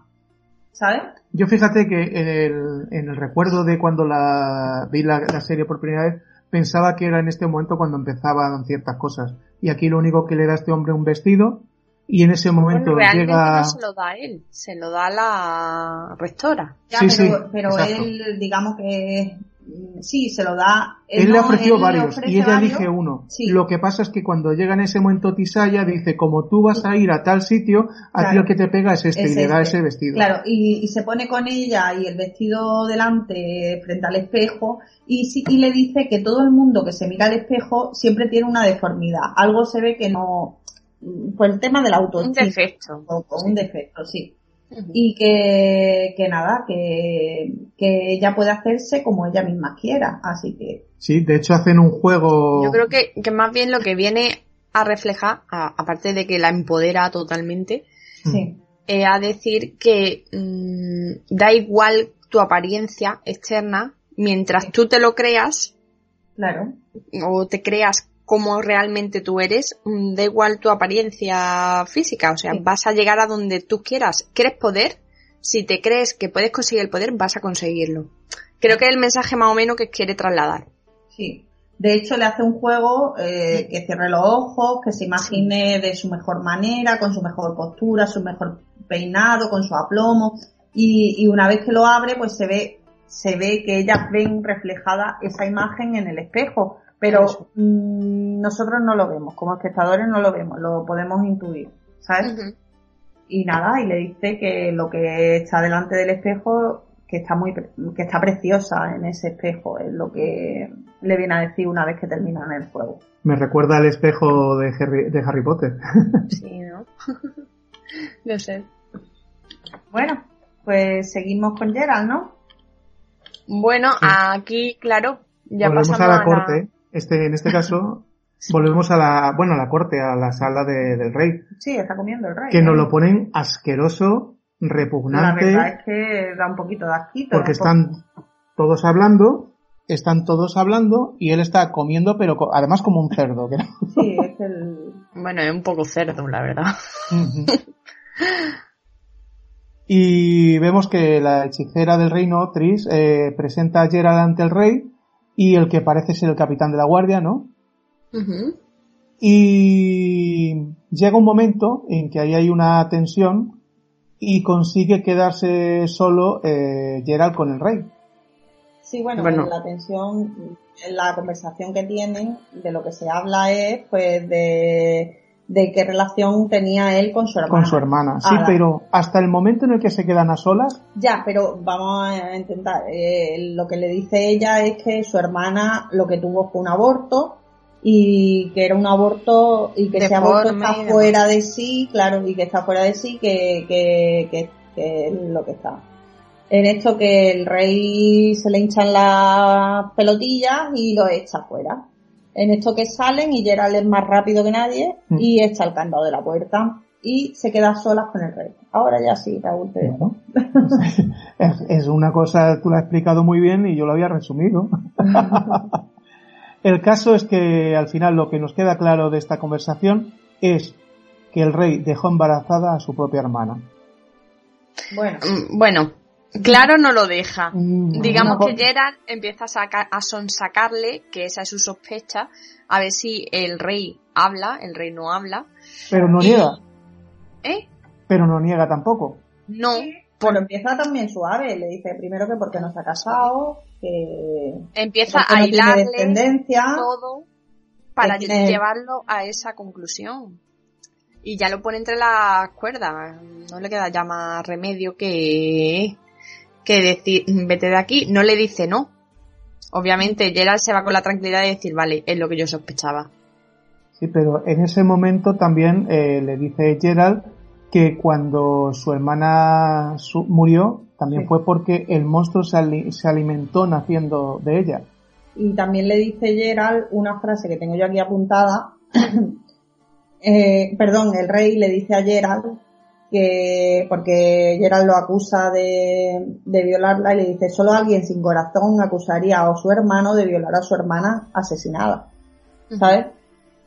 ¿Sabes? Yo fíjate que en el, en el recuerdo de cuando la, vi la, la serie por primera vez, pensaba que era en este momento cuando empezaban ciertas cosas. Y aquí lo único que le da a este hombre un vestido, y en ese momento Bueno, llega... no se lo da él, se lo da la rectora. Ya, Sí, pero, sí, pero él, digamos que sí, se lo da. Él le ofreció él le varios ofrece y ella varios. elige uno. Sí. Lo que pasa es que cuando llega en ese momento Tisaya dice, como tú vas a ir a tal sitio, a ti Claro. el que te pega es este Es y le da este. ese vestido. Claro, y, y se pone con ella y el vestido delante frente al espejo y, sí, y le dice que todo el mundo que se mira al espejo siempre tiene una deformidad. Algo se ve que no... Pues el tema del Un autoestima. defecto. o con un defecto, sí. Y que, que nada, que, que ella puede hacerse como ella misma quiera. Así que, Sí, de hecho hacen un juego... Yo creo que, que más bien lo que viene a reflejar, a- aparte de que la empodera totalmente, Mm. sí. es a decir que mm, da igual tu apariencia externa, mientras tú te lo creas Claro. o te creas como realmente tú eres, mm, da igual tu apariencia física, o sea, Sí. vas a llegar a donde tú quieras. ¿Quieres poder? Si te crees que puedes conseguir el poder, vas a conseguirlo. Creo que es el mensaje más o menos que quiere trasladar. Sí. De hecho, le hace un juego eh, que cierre los ojos, que se imagine de su mejor manera, con su mejor postura, su mejor peinado, con su aplomo. Y, y una vez que lo abre, pues se ve, se ve que ellas ven reflejada esa imagen en el espejo. Pero mm, nosotros no lo vemos, como espectadores no lo vemos, lo podemos intuir, ¿sabes? y nada, y le dice que lo que está delante del espejo, que está muy, pre- que está preciosa en ese espejo, es lo que le viene a decir una vez que terminan el juego. Me recuerda al espejo de Harry, de Harry Potter. Sí, ¿no? no sé. Bueno, pues seguimos con Gerald, ¿no? Bueno, aquí, claro, ya volvemos pasamos a la corte. Este, en este caso, volvemos a la, bueno, a la corte, a la sala de- del rey. Sí, está comiendo el rey. Que nos ¿eh? lo ponen asqueroso, La repugnante, verdad es que da un poquito de asquito. porque están todos hablando, están todos hablando y él está comiendo, pero co- además como un cerdo. no- Sí, es el... Bueno, es un poco cerdo, la verdad. y vemos que la hechicera del reino, Tris, eh, presenta a Gerald ante el rey y el que parece ser el capitán de la guardia, ¿no? Y llega un momento en que ahí hay una tensión y consigue quedarse solo eh, Gerald con el rey. Sí, bueno, Bueno. en la tensión, en la conversación que tienen, de lo que se habla es, pues, de, de qué relación tenía él con su hermana. Con su hermana, sí, Ada. pero hasta el momento en el que se quedan a solas, Ya, pero vamos a intentar. eh, lo que le dice ella es que su hermana lo que tuvo fue un aborto y que era un aborto y que ese aborto está fuera de sí, claro, y que está fuera de sí, que, que, que, que es lo que está. En esto que el rey se le hinchan las pelotillas y lo echa fuera. En esto que salen y Gerald es más rápido que nadie Mm. y echa el candado de la puerta y se queda solas con el rey. Ahora ya sí, Raúl, te dejo. es, es una cosa, tú lo has explicado muy bien y yo lo había resumido. el caso es que al final lo que nos queda claro de esta conversación es que el rey dejó embarazada a su propia hermana. Bueno, Mm, Bueno, claro no lo deja. Mm, Digamos que co- Gerard empieza a, sacar, a sonsacarle, que esa es su sospecha, a ver si el rey habla, el rey no habla. Pero no Y- niega, ¿Eh? pero no niega tampoco. No, Pero empieza también suave, le dice primero que porque no se ha casado, que empieza a hilarle descendencia. todo para tiene- llevarlo a esa conclusión. Y ya lo pone entre las cuerdas. No le queda ya más remedio que, que decir, vete de aquí. No le dice no. Obviamente Gerald se va con la tranquilidad de decir, vale, es lo que yo sospechaba. Sí, pero en ese momento también eh, le dice Gerald que cuando su hermana su- murió, también Sí. fue porque el monstruo se, ali- se alimentó naciendo de ella. Y también le dice Gerald una frase que tengo yo aquí apuntada. Eh, perdón, el rey le dice a Gerald que, porque Gerald lo acusa de, de violarla y le dice, solo alguien sin corazón acusaría a su hermano de violar a su hermana asesinada. ¿Sabes?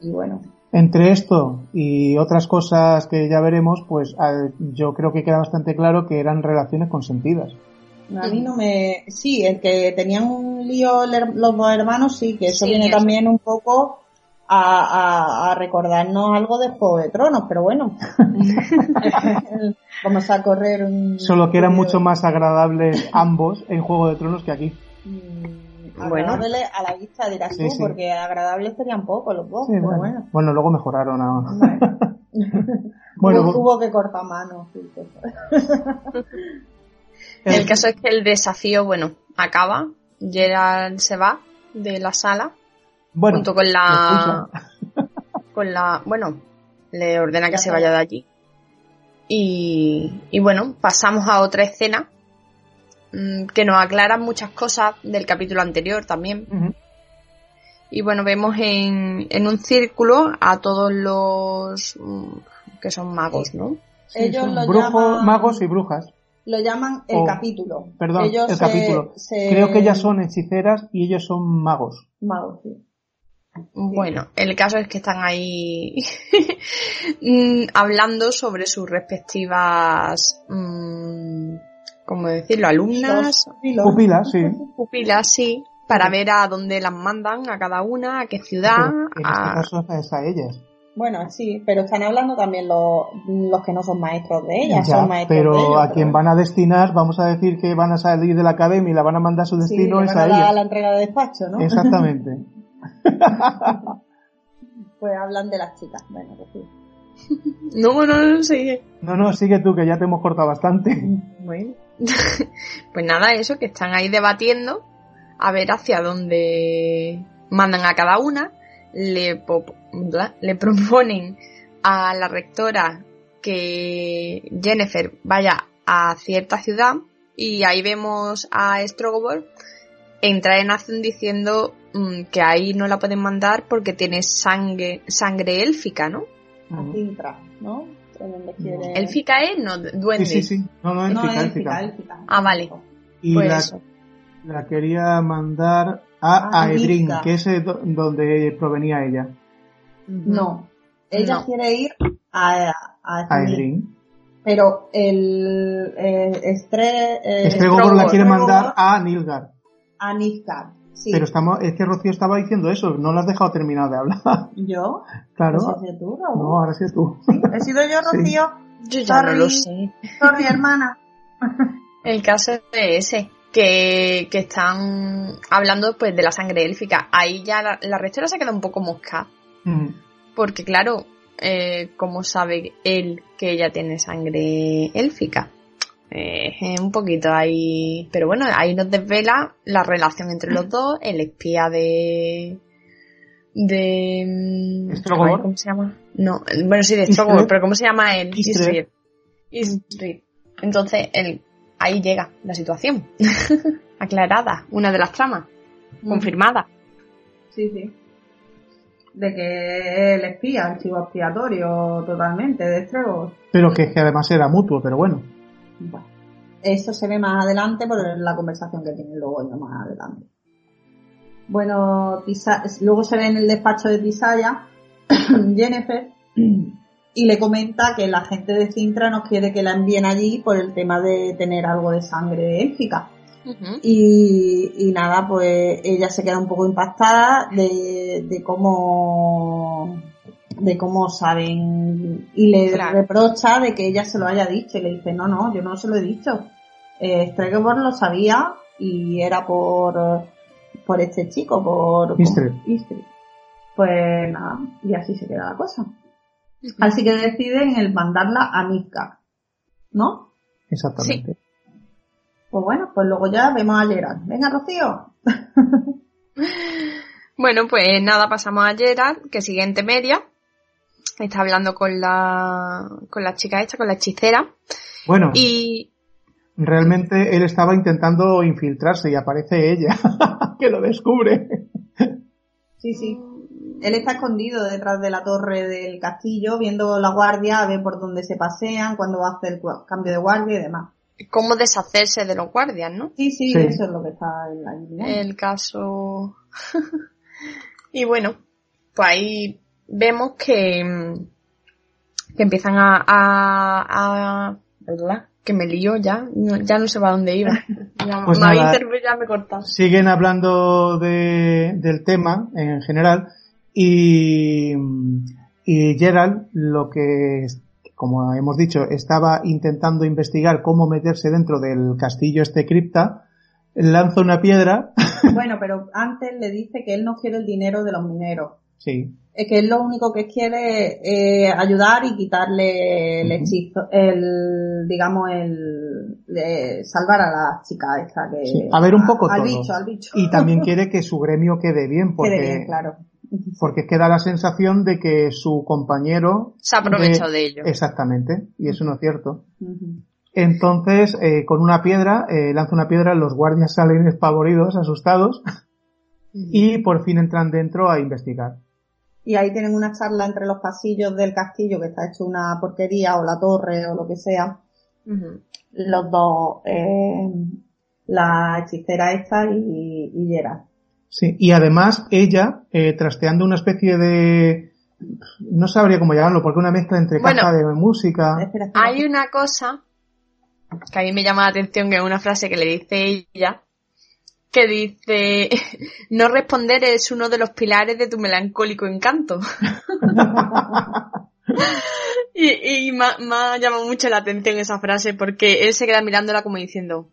Y bueno, Entre esto y otras cosas que ya veremos, pues al- yo creo que queda bastante claro que eran relaciones consentidas. a mí no me... Sí, el que tenían un lío los dos hermanos, sí, que eso Sí, viene eso. también un poco a, a- a recordarnos algo de Juego de Tronos, pero bueno. Vamos a correr un... Solo que eran mucho más agradables ambos en Juego de Tronos que aquí. mm, Bueno. a la vista, dirás Sí, tú, sí. porque agradables serían poco los dos, Sí, pero bueno. bueno. Bueno, luego mejoraron. a- Bueno. Bueno, hubo, que cortar manos. El caso es que el desafío, bueno, acaba. Gerald se va de la sala bueno, junto con la con la bueno le ordena que se vaya de allí y, y bueno pasamos a otra escena mm, que nos aclara muchas cosas del capítulo anterior también y bueno vemos en, en un círculo a todos los mm, que son magos no Sí, Ellos son lo brujos, llaman- magos y brujas. Lo llaman el Oh, capítulo. Perdón, Ellos el se- capítulo. se- Creo que ellas son hechiceras y ellos son magos. Magos, sí. Bueno, el caso es que están ahí mm, hablando sobre sus respectivas, mm, ¿cómo decirlo? Alumnas. Pupilas, sí. pupilas, sí, para ver a dónde las mandan, a cada una, a qué ciudad. Pero en este a- caso es a ellas. Bueno, sí, pero están hablando también los, los que no son maestros de ella, Ya, son maestros pero de ellos, a pero quien van a destinar, vamos a decir que van a salir de la academia y la van a mandar a su destino, es van a a ellas. la entrega de despacho, ¿no? Exactamente. Pues hablan de las chicas. Bueno, pues sí. No, no, no, sigue. No, no, sigue tú, que ya te hemos cortado bastante. Bueno. pues nada, eso, que están ahí debatiendo a ver hacia dónde mandan a cada una. Le, le proponen a la rectora que Jennifer vaya a cierta ciudad y ahí vemos a Strogobor entrar en acción diciendo que ahí no la pueden mandar porque tiene sangre, sangre élfica, ¿no? A Cintra, ¿no? Es donde quiere- Élfica es, no, duende. Sí, sí, sí. No, no, No, élfica, élfica, élfica. Ah, vale. Y Pues la, eso. la quería mandar a A Aedrin, que es eh, do- donde provenía ella. No. Ella No. quiere ir a, a, Aedrin. Pero el, el Estre, eh, Stregobor la quiere mandar a Nilgar. a Nilfgaard. Sí. Pero estamos, es que Rocío estaba diciendo eso, no lo has dejado terminar de hablar. ¿Yo? claro. ¿Pues has sido tú, Raúl? No, ahora sí tú. ¿He sido yo, Sí. Rocío? Yo ya no lo sé. Sorry, hermana. El caso es ese, que, que están hablando pues de la sangre élfica. Ahí ya la, la rechera se queda un poco mosca. Mm. Porque claro, eh, ¿cómo sabe él que ella tiene sangre élfica? Eh, un poquito ahí... Pero bueno, ahí nos desvela la relación entre los dos, el espía de... De... mm, ¿Cómo se llama? No, el- bueno, sí, de. Strogobor, pero ¿cómo se llama él? Istrid. Istrid. Entonces, él, ahí llega la situación. Aclarada, una de las tramas. Confirmada. Sí, sí. De que él espía, el chivo expiatorio totalmente de Stregobor. Pero que, que además era mutuo, pero bueno. Bueno, eso se ve más adelante por la conversación que tienen luego ellos más adelante. Bueno, Tisa- luego se ve en el despacho de Tisaya, Jennifer, y le comenta que la gente de Cintra nos quiere que la envíen allí por el tema de tener algo de sangre élfica. Y, y nada, pues ella se queda un poco impactada de, de cómo de cómo saben y le Claro. reprocha de que ella se lo haya dicho y le dice no no yo no se lo he dicho eh, Stregobor lo sabía y era por por este chico por. Istrid. pues nada y así se queda la cosa así que deciden el mandarla a Midgard ¿no? Exactamente. pues bueno pues luego ya vemos a Gerard venga Rocío Bueno, pues nada, pasamos a Gerard, que sigue en Temeria. Está hablando con la, con la chica esta, con la hechicera. Bueno, Y realmente él estaba intentando infiltrarse y aparece ella, que lo descubre. Sí, sí. Él está escondido detrás de la torre del castillo, viendo la guardia, a ver por dónde se pasean, cuándo va a hacer el cambio de guardia y demás. cómo deshacerse de los guardias, ¿no? Sí, sí, Sí. eso es lo que está en la. El caso. y bueno, pues ahí vemos que, mm, que empiezan a, a, a- ¿verdad? Que me lío ya, no- ya no sé para dónde iba. Ya, Pues me nada. ya me he cortado. Siguen hablando de, del tema en general y, y Gerald lo que, como hemos dicho, estaba intentando investigar cómo meterse dentro del castillo este cripta, lanza una piedra, Bueno, pero antes le dice que él no quiere el dinero de los mineros. sí, Es que él lo único que quiere es ayudar y quitarle el hechizo, el, digamos, el, de salvar a la chica esta que... Sí, a ver un poco al todo. bicho, al bicho. y también quiere que su gremio quede bien porque, Quede bien, claro. porque queda la sensación de que su compañero Se ha aprovechado de ello. Exactamente, y eso no es cierto. Entonces, eh, con una piedra, eh, lanza una piedra, los guardias salen espavoridos, asustados, y por fin entran dentro a investigar. Y ahí tienen una charla entre los pasillos del castillo que está hecho una porquería o la torre o lo que sea. Los dos, eh, la hechicera esta y, y Gerard. Sí, y además ella, eh, trasteando una especie de, no sabría cómo llamarlo, porque una mezcla entre Bueno. caja de música. Espera, espera. Hay una cosa que a mí me llama la atención, que es una frase que le dice ella, que dice, no responder es uno de los pilares de tu melancólico encanto. y y me, ha- me ha llamado mucho la atención esa frase porque él se queda mirándola como diciendo,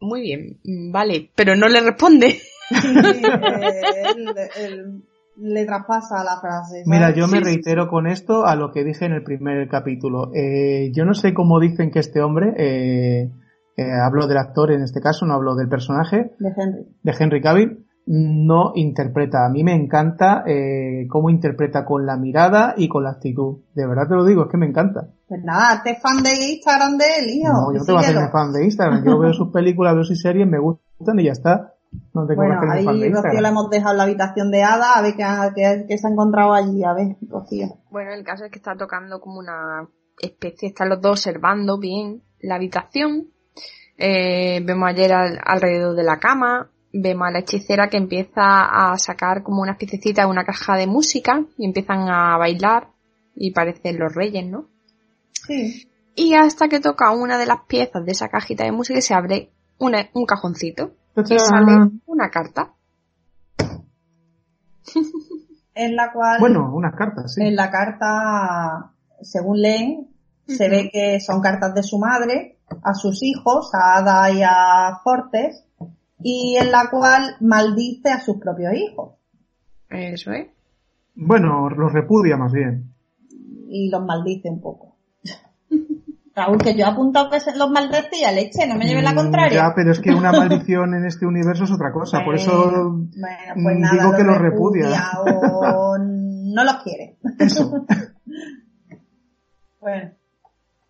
muy bien, vale, pero no le responde. Sí, él- él le traspasa la frase. ¿sabes? Mira, yo me Sí, sí, reitero con esto a lo que dije en el primer capítulo. Eh, yo no sé cómo dicen que este hombre, eh, eh, hablo del actor en este caso, no hablo del personaje, De Henry. de Henry Cavill, no interpreta. A mí me encanta eh, cómo interpreta con la mirada y con la actitud. De verdad te lo digo, es que me encanta. Pues nada, hazte fan de Instagram de él, hijo. No, yo no te voy a hacer fan de Instagram. Yo veo sus películas, veo sus series, me gustan y ya está. No tengo bueno, que hacerme fan de ahí Rocío le hemos dejado la habitación de Ada, a ver qué, qué- qué se ha encontrado allí, a ver, Rocío. Bueno, el caso es que está tocando como una especie, están los dos observando bien la habitación. Eh, vemos ayer al- alrededor de la cama, vemos a la hechicera que empieza a sacar como una piececita de una caja de música y empiezan a bailar y parecen los reyes, ¿no? Sí. Y hasta que toca una de las piezas de esa cajita de música y se abre una- un cajoncito y sale una carta. En la cual, Bueno, unas cartas, sí. en la carta, según leen, se ve que son cartas de su madre a sus hijos, a Ada y a Fortes, y en la cual maldice a sus propios hijos. Eso es. Bueno, los repudia más bien. y los maldice un poco. Raúl, que yo he apuntado que se los maldecía, leche, no me lleve la Mm, contraria. Ya, pero es que una maldición en este universo es otra cosa. Por eso Bueno, pues mm, nada, digo que los repudia. o no los quiere. Eso. Bueno,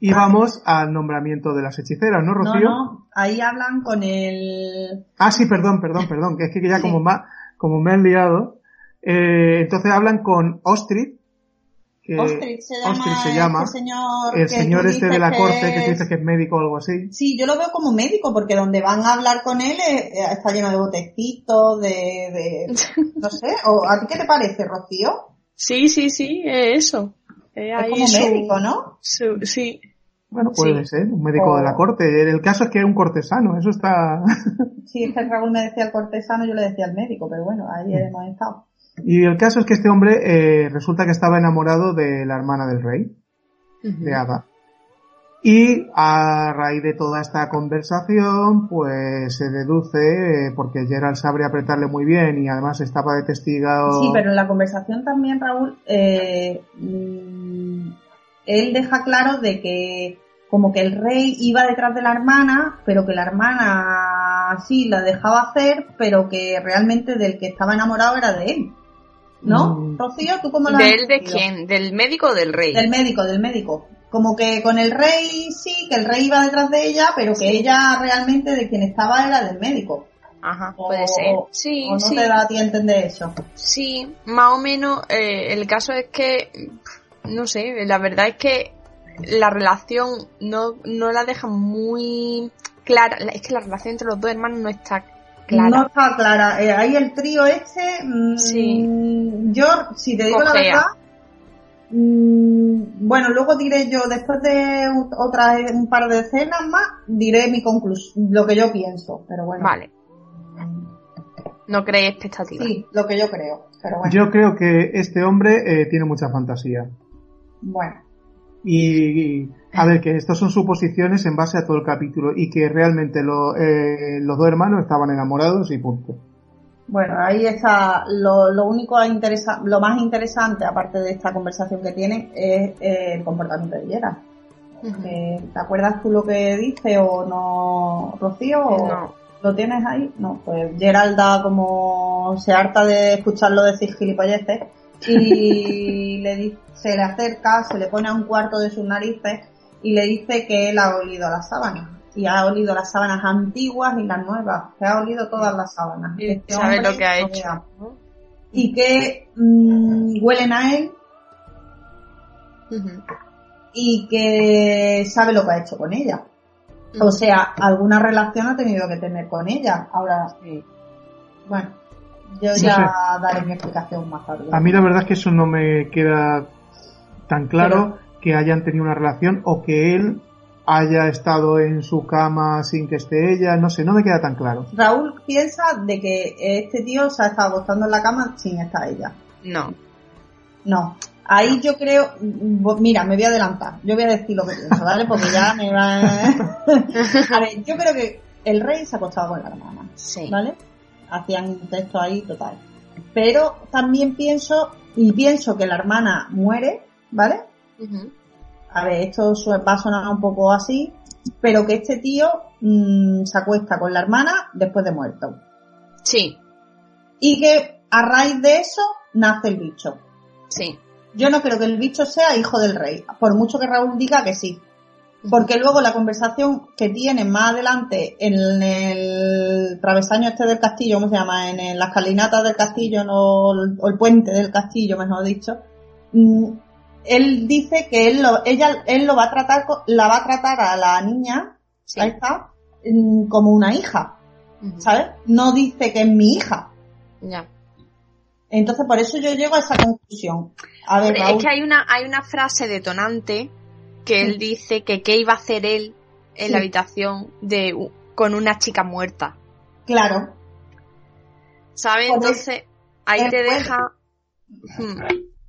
Y vamos al nombramiento de las hechiceras, ¿no, no, Rocío? no, ahí hablan con el... Ah, sí, perdón, perdón, perdón, que es que ya Sí. como, ma- como me han liado. Eh, entonces hablan con Ostrid, que Ostrich se llama, Ostrich se llama, este señor el señor este de la corte, que tú dices que es médico o algo así. Sí, yo lo veo como médico, porque donde van a hablar con él eh, eh, está lleno de botecitos, de, de... No sé, ¿o ¿a ti qué te parece, Rocío? Sí, sí, sí, es eso. Eh, Es como su- médico, ¿no? su- sí, Bueno, puede Sí. ser, un médico O- de la corte. El caso es que es un cortesano, eso está... Sí, es que Raúl me decía el cortesano, yo le decía el médico, pero bueno, ahí hemos estado. y el caso es que este hombre eh, resulta que estaba enamorado de la hermana del rey, de Ada. Y a raíz de toda esta conversación, pues se deduce, eh, porque Gerald sabe apretarle muy bien y además estaba de testigo... Sí, pero en la conversación también, Raúl, eh, mm, él deja claro de que como que el rey iba detrás de la hermana, pero que la hermana sí la dejaba hacer, pero que realmente del que estaba enamorado era de él. ¿no? Mm. Rocío, ¿tú cómo ¿De él de quién? ¿Del médico o del rey? Del médico, del médico. Como que con el rey sí, que el rey iba detrás de ella, pero que ella realmente de quien estaba era del médico. Ajá, O- puede ser. Sí, ¿O no sí. te da a ti a entender eso? Sí, más o menos. eh, el caso es que, no sé, la verdad es que la relación no, no la deja muy clara. La- Es que la relación entre los dos hermanos no está clara. No está clara. Eh, ahí el trío este, mm, Sí. yo, si te digo la verdad, bueno, luego diré yo, después de otras, un par de escenas más, diré mi conclusión, lo que yo pienso, pero bueno. Vale, no crees expectativas. Sí, lo que yo creo, pero bueno. Yo creo que este hombre eh, tiene mucha fantasía. Bueno. Y, y, a ver, que estas son suposiciones en base a todo el capítulo y que realmente lo- eh, los dos hermanos estaban enamorados y punto. Bueno, ahí está lo, lo único interesa, lo más interesante, aparte de esta conversación que tienen, es eh, el comportamiento de. Ujú. Eh, ¿Te acuerdas tú lo que dice o no, Rocío? o No. ¿Lo tienes ahí? No, pues Geralda como se harta de escucharlo decir gilipolleces y le dice, se le acerca, se le pone a un cuarto de sus narices y le dice que él ha olido las sábanas. Y ha olido las sábanas antiguas y las nuevas, que ha olido todas las sábanas. Y Este sabe lo que ha no hecho. Y que mm, huelen a él y que sabe lo que ha hecho con ella. O sea, alguna relación ha tenido que tener con ella. Ahora, Sí. bueno, yo Sí, ya daré mi explicación más tarde. A mí la verdad es que eso no me queda tan claro que hayan tenido una relación o que él haya estado en su cama sin que esté ella, no sé, no me queda tan claro. Raúl piensa de que este tío se ha estado acostando en la cama sin estar ella. No. No. Ahí yo creo, mira, me voy a adelantar. Yo voy a decir lo que pienso, ¿vale? Porque ya me va... a ver, yo creo que el rey se ha acostado con la hermana. Sí. ¿vale? Hacían un texto ahí total. Pero también pienso, y pienso que la hermana muere, ¿vale? Ujú. A ver, esto va a sonar un poco así, pero que este tío mm, se acuesta con la hermana después de muerto. Sí, Y que a raíz de eso nace el bicho. sí. yo no creo que el bicho sea hijo del rey, por mucho que Raúl diga que sí. Porque luego la conversación que tienen más adelante en el travesaño este del castillo, ¿cómo se llama? En, las calinatas del castillo, no, o el puente del castillo, mejor dicho, mm, él dice que él lo, ella, él lo va a tratar, la va a tratar a la niña, ahí está, mm, como una hija, ¿sabes? No dice que es mi hija. Ya. Entonces, por eso yo llego a esa conclusión. A ver, es que hay una, hay una frase detonante que él dice que qué iba a hacer él en la habitación de con una chica muerta. Claro. ¿Sabes? Entonces, ahí te deja. Hmm,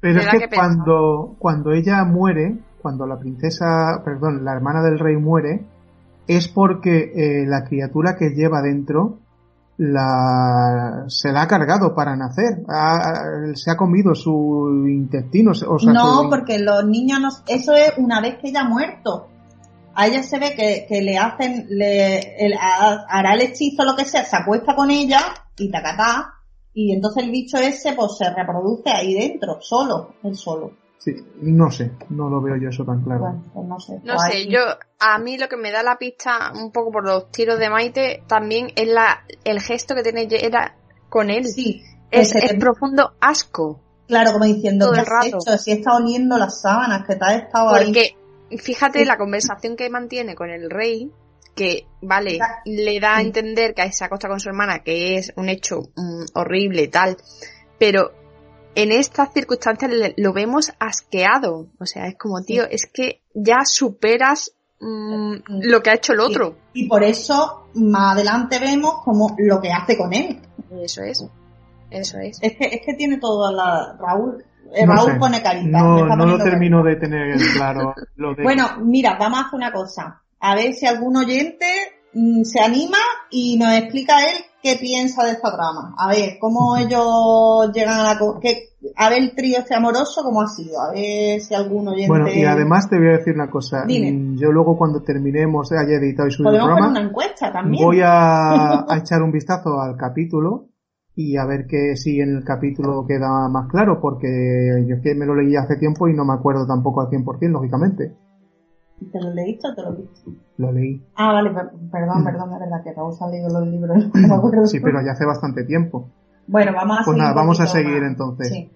Pero es que, cuando, cuando ella muere, cuando la princesa, perdón, la hermana del rey muere, es porque eh, la criatura que lleva dentro la se la ha cargado para nacer, se ha comido su intestino. O sea, no, porque los niños, no, eso es una vez que ella ha muerto. A ella se ve que, le hacen, le, el, hará el hechizo lo que sea, se acuesta con ella y tacatá, y entonces el bicho ese pues se reproduce ahí dentro, solo, él solo. Sí, no sé, no lo veo yo eso tan claro. Pues no sé. No sé, yo, a mí lo que me da la pista un poco por los tiros de Maite también es la, el gesto que tiene era con él. Sí. Es, el profundo asco. Claro, como diciendo, ¿qué has hecho? Si está oliendo las sábanas, que te has estado Porque, fíjate la conversación que mantiene con el rey, que, vale, le da a entender que se acosta con su hermana, que es un hecho mm, horrible y tal, pero en estas circunstancias lo vemos asqueado. O sea, es como, tío, es que ya superas mm, lo que ha hecho el otro. Y por eso más adelante vemos como lo que hace con él. Eso es. Eso es. Es que, es que tiene toda la... Raúl, eh, Raúl pone carita. No, no lo termino de tener claro. Bueno, mira, vamos a hacer una cosa. A ver si algún oyente mm, se anima y nos explica él qué piensa de esta trama. A ver, cómo ellos llegan a la... Que, a ver el trío este amoroso, cómo ha sido. A ver si alguno oyente... Bueno, y además te voy a decir una cosa. Mm, yo luego cuando terminemos, haya editado y subido el programa... una encuesta también. Voy a, echar un vistazo al capítulo y a ver que si en el capítulo queda más claro, porque yo es que me lo leí hace tiempo y no me acuerdo tampoco al 100%, lógicamente. ¿Te lo leíste o te lo viste? Lo leí. Ah, vale, perdón, mm. perdón, es verdad que Raúl ha leído los libros. sí, pero ya hace bastante tiempo. Bueno, vamos a pues seguir. nada, vamos a seguir entonces. Sí.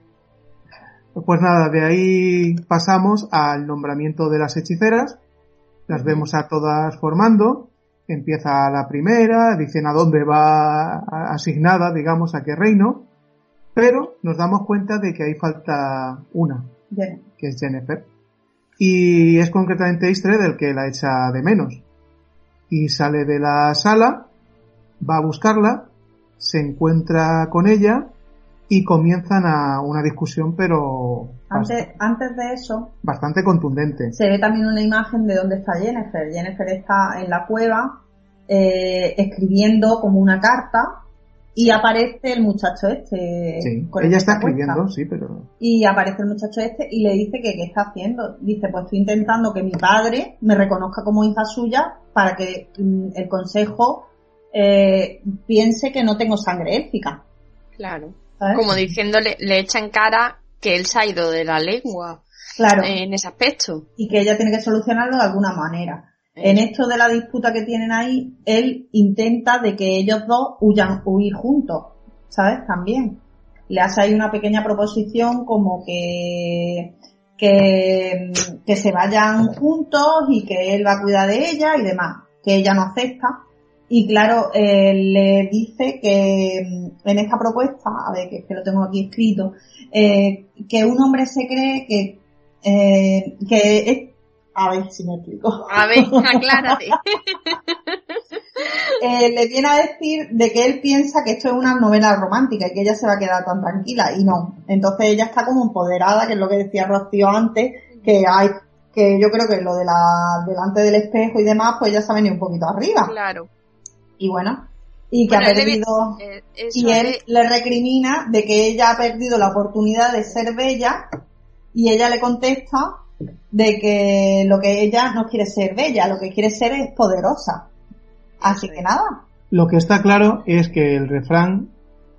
Pues nada, de ahí pasamos al nombramiento de las hechiceras. Las vemos a todas formando. Empieza la primera, dicen a dónde va asignada, digamos, a qué reino. Pero nos damos cuenta de que ahí falta una, que es Jennifer. Y es concretamente Istred el que la echa de menos. Y sale de la sala, va a buscarla, se encuentra con ella y comienzan a una discusión, pero antes, antes de eso bastante contundente. Se ve también una imagen de dónde está Jennifer. Jennifer está en la cueva eh, escribiendo como una carta y aparece el muchacho este. Sí, ella está escribiendo, sí, pero. Y aparece el muchacho este y le dice que qué está haciendo. Dice, pues estoy intentando que mi padre me reconozca como hija suya para que mm, el consejo eh, piense que no tengo sangre élfica. Claro. Como diciéndole, le echa en cara que él se ha ido de la lengua. Claro. En ese aspecto. Y que ella tiene que solucionarlo de alguna manera. En esto de la disputa que tienen ahí, él intenta de que ellos dos huyan, huir juntos, ¿sabes? También. Le hace ahí una pequeña proposición como que, que, que se vayan juntos y que él va a cuidar de ella y demás, que ella no acepta. Y claro, eh, le dice que en esta propuesta, a ver, que, que lo tengo aquí escrito, eh, que un hombre se cree que, eh, que es a ver si me explico. A ver, aclárate. eh, le viene a decir de que él piensa que esto es una novela romántica y que ella se va a quedar tan tranquila y no. Entonces ella está como empoderada, que es lo que decía Rocío antes, que hay que yo creo que lo de la delante del espejo y demás, pues ya se ha venido un poquito arriba. Claro. Y bueno, y que ha perdido eh, y él le recrimina de que ella ha perdido la oportunidad de ser bella y ella le contesta de que lo que ella no quiere ser bella, lo que quiere ser es poderosa. Así que nada. Lo que está claro es que el refrán,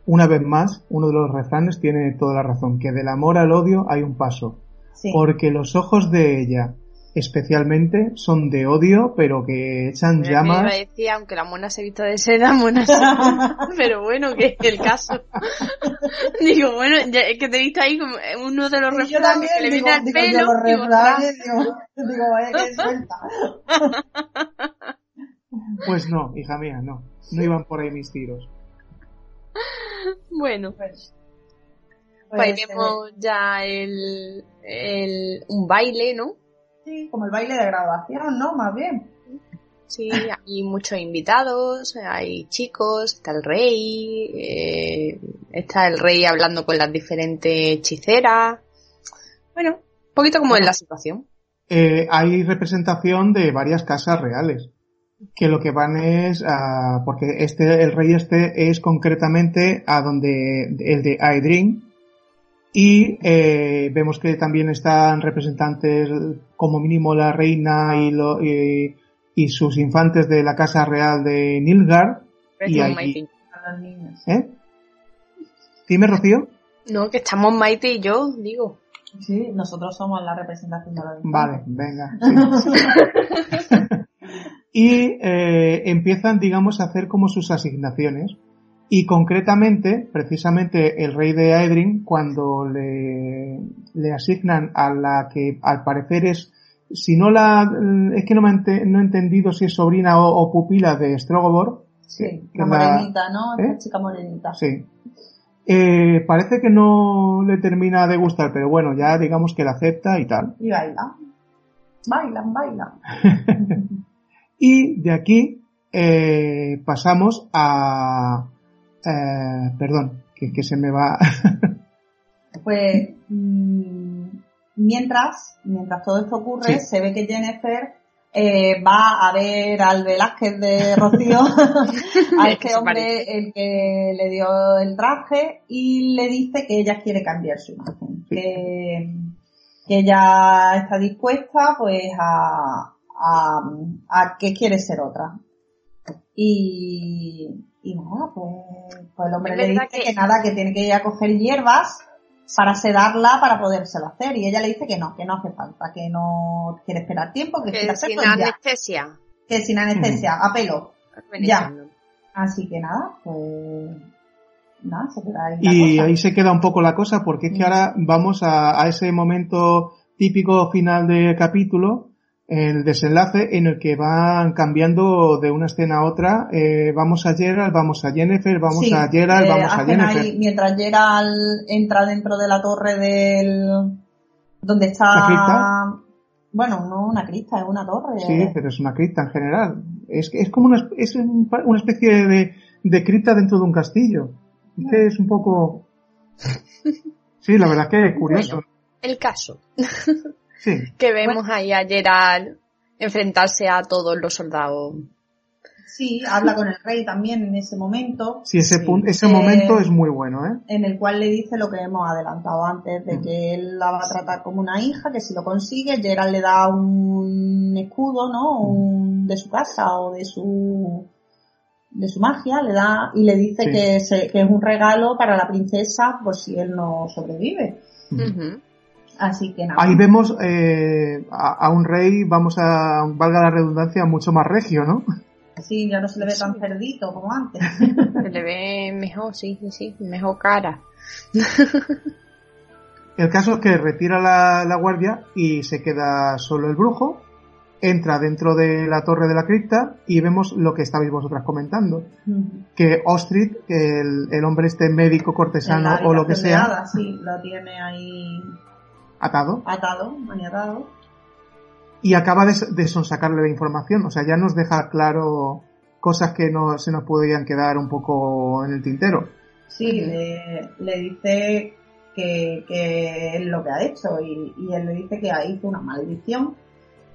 una vez más, uno de los refranes tiene toda la razón, que del amor al odio hay un paso. Sí. porque los ojos de ella especialmente son de odio, pero que echan Me a llamas. decir, aunque la mona se vista de seda, mona se... Pero bueno, que es el caso. digo, bueno, ya, es que te viste ahí como uno de los refranes también que le digo, viene al digo, yo pelo. los digo, refranes, digo, digo, eh, que suelta. Pues no, hija mía, no. No iban por ahí mis tiros. Bueno, Pues, pues ahí pues, vemos ya el, el, un baile, ¿no? Sí, como el baile de graduación, ¿no? Más bien. Sí, hay muchos invitados, hay chicos, está el rey, eh, está el rey hablando con las diferentes hechiceras. Bueno, un poquito como en la situación. Eh, hay representación de varias casas reales. Que lo que van es a, porque este, el rey este es concretamente a donde, el de Aedrin. Y eh, vemos que también están representantes, como mínimo la reina y, lo, y, y sus infantes de la casa real de Nilgard. Y allí-. ¿Eh? Dime, Rocío. No, que estamos Maite y yo, digo. Sí, nosotros somos la representación de los. Vale, venga. sí. y eh, empiezan, digamos, a hacer como sus asignaciones. Y concretamente, precisamente el rey de Aedrin, cuando le, le asignan a la que al parecer es, si no la, es que no, me ente- no he entendido si es sobrina o, o pupila de Strogobor. Sí, la la- morenita, ¿no? ¿Eh? Esta chica morenita. Sí. Eh, parece que no le termina de gustar, pero bueno, ya digamos que la acepta y tal. Y baila. Bailan, bailan. Y de aquí eh, pasamos a... eh, perdón, que, que se me va... Pues mm, mientras, mientras todo esto ocurre, Sí. se ve que Jennifer eh, va a ver al Velázquez de Rocío, a este hombre el que le dio el traje y le dice que ella quiere cambiar su imagen, Sí. que, que ella está dispuesta pues a, a, a que quiere ser otra. Y, y nada, pues, pues el hombre le dice que... que- nada, que tiene que ir a coger hierbas para sedarla para podérselo hacer. Y ella le dice que no, que no hace falta, que no quiere esperar tiempo, que, quiere Que hacerlo sin ya, anestesia. que sin anestesia, a pelo. Viene Ya. Así que nada, pues nada, se queda ahí Y cosa. ahí se queda un poco la cosa porque es que Mm. ahora vamos a, a ese momento típico final de capítulo, el desenlace en el que van cambiando de una escena a otra. eh, vamos a Gerald, vamos a Jennifer, vamos Sí, a Gerald, eh, vamos a Jennifer. ahí- mientras Gerald entra dentro de la torre del donde está ¿La cripta? bueno no una crista es una torre Sí, pero es una cripta en general. Es, que- es como una, es una especie de, de cripta dentro de un castillo. Es que es un poco... Sí, la verdad es que es curioso. El caso. Sí. Que vemos ahí a Gerald enfrentarse a todos los soldados. sí habla con el rey también en ese momento Sí, ese, Sí. punto, ese Eh, momento es muy bueno, ¿eh? en el cual le dice lo que hemos adelantado antes, de Mm. que él la va a tratar como una hija, que si lo consigue, Gerald le da un escudo, ¿no? Un, de su casa o de su de su magia, le da y le dice Sí. que, se- que es un regalo para la princesa por si él no sobrevive. Así que nada. Ahí vemos eh, a, a un rey, vamos a, valga la redundancia, mucho más regio, ¿no? Sí, ya no se le ve tan cerdito como antes. Se le ve mejor, sí, sí, sí, mejor cara. El caso es que retira la, la guardia y se queda solo el brujo, entra dentro de la torre de la cripta y vemos lo que estabais vosotras comentando. Que Ostrid, el, el hombre este médico cortesano o lo que sea, sí, lo tiene ahí atado, atado, maniatado. y acaba de, de sonsacarle la información. O sea, ya nos deja claro cosas que no se nos podrían quedar un poco en el tintero. Sí, le, le dice que, que es lo que ha hecho y, y él le dice que hizo una maldición,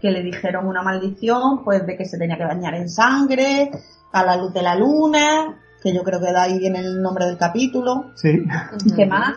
que le dijeron una maldición pues de que se tenía que bañar en sangre, a la luz de la luna, que yo creo que de ahí viene el nombre del capítulo. Sí. ¿Qué más?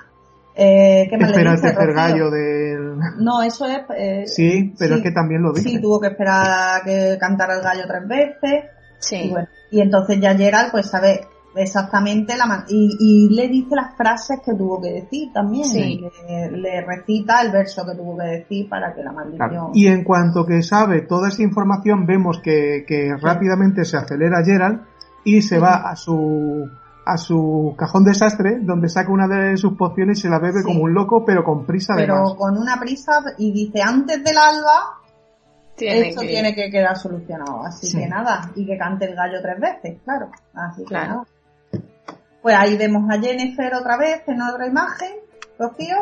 Eh, ¿Qué más le Espera el tercer Rocío? gallo del... No, eso es... eh, Sí, pero sí, es que también lo dice. Sí, tuvo que esperar a que cantara el gallo tres veces. Y Sí. bueno, y entonces ya Gerald pues sabe exactamente la y, y le dice las frases que tuvo que decir también. Sí. Le, le recita el verso que tuvo que decir para que la maldición. Claro. Y en cuanto que sabe toda esa información, vemos que, que rápidamente se acelera Gerald y se va a su a su cajón desastre, donde saca una de sus pociones y se la bebe Sí. como un loco, pero con prisa pero además. con una prisa y dice antes del alba Tiene esto que- tiene que quedar solucionado. Así Sí. que nada, y que cante el gallo tres veces, claro. Así que Claro. nada. Pues ahí vemos a Jennifer otra vez en otra imagen, Rocío.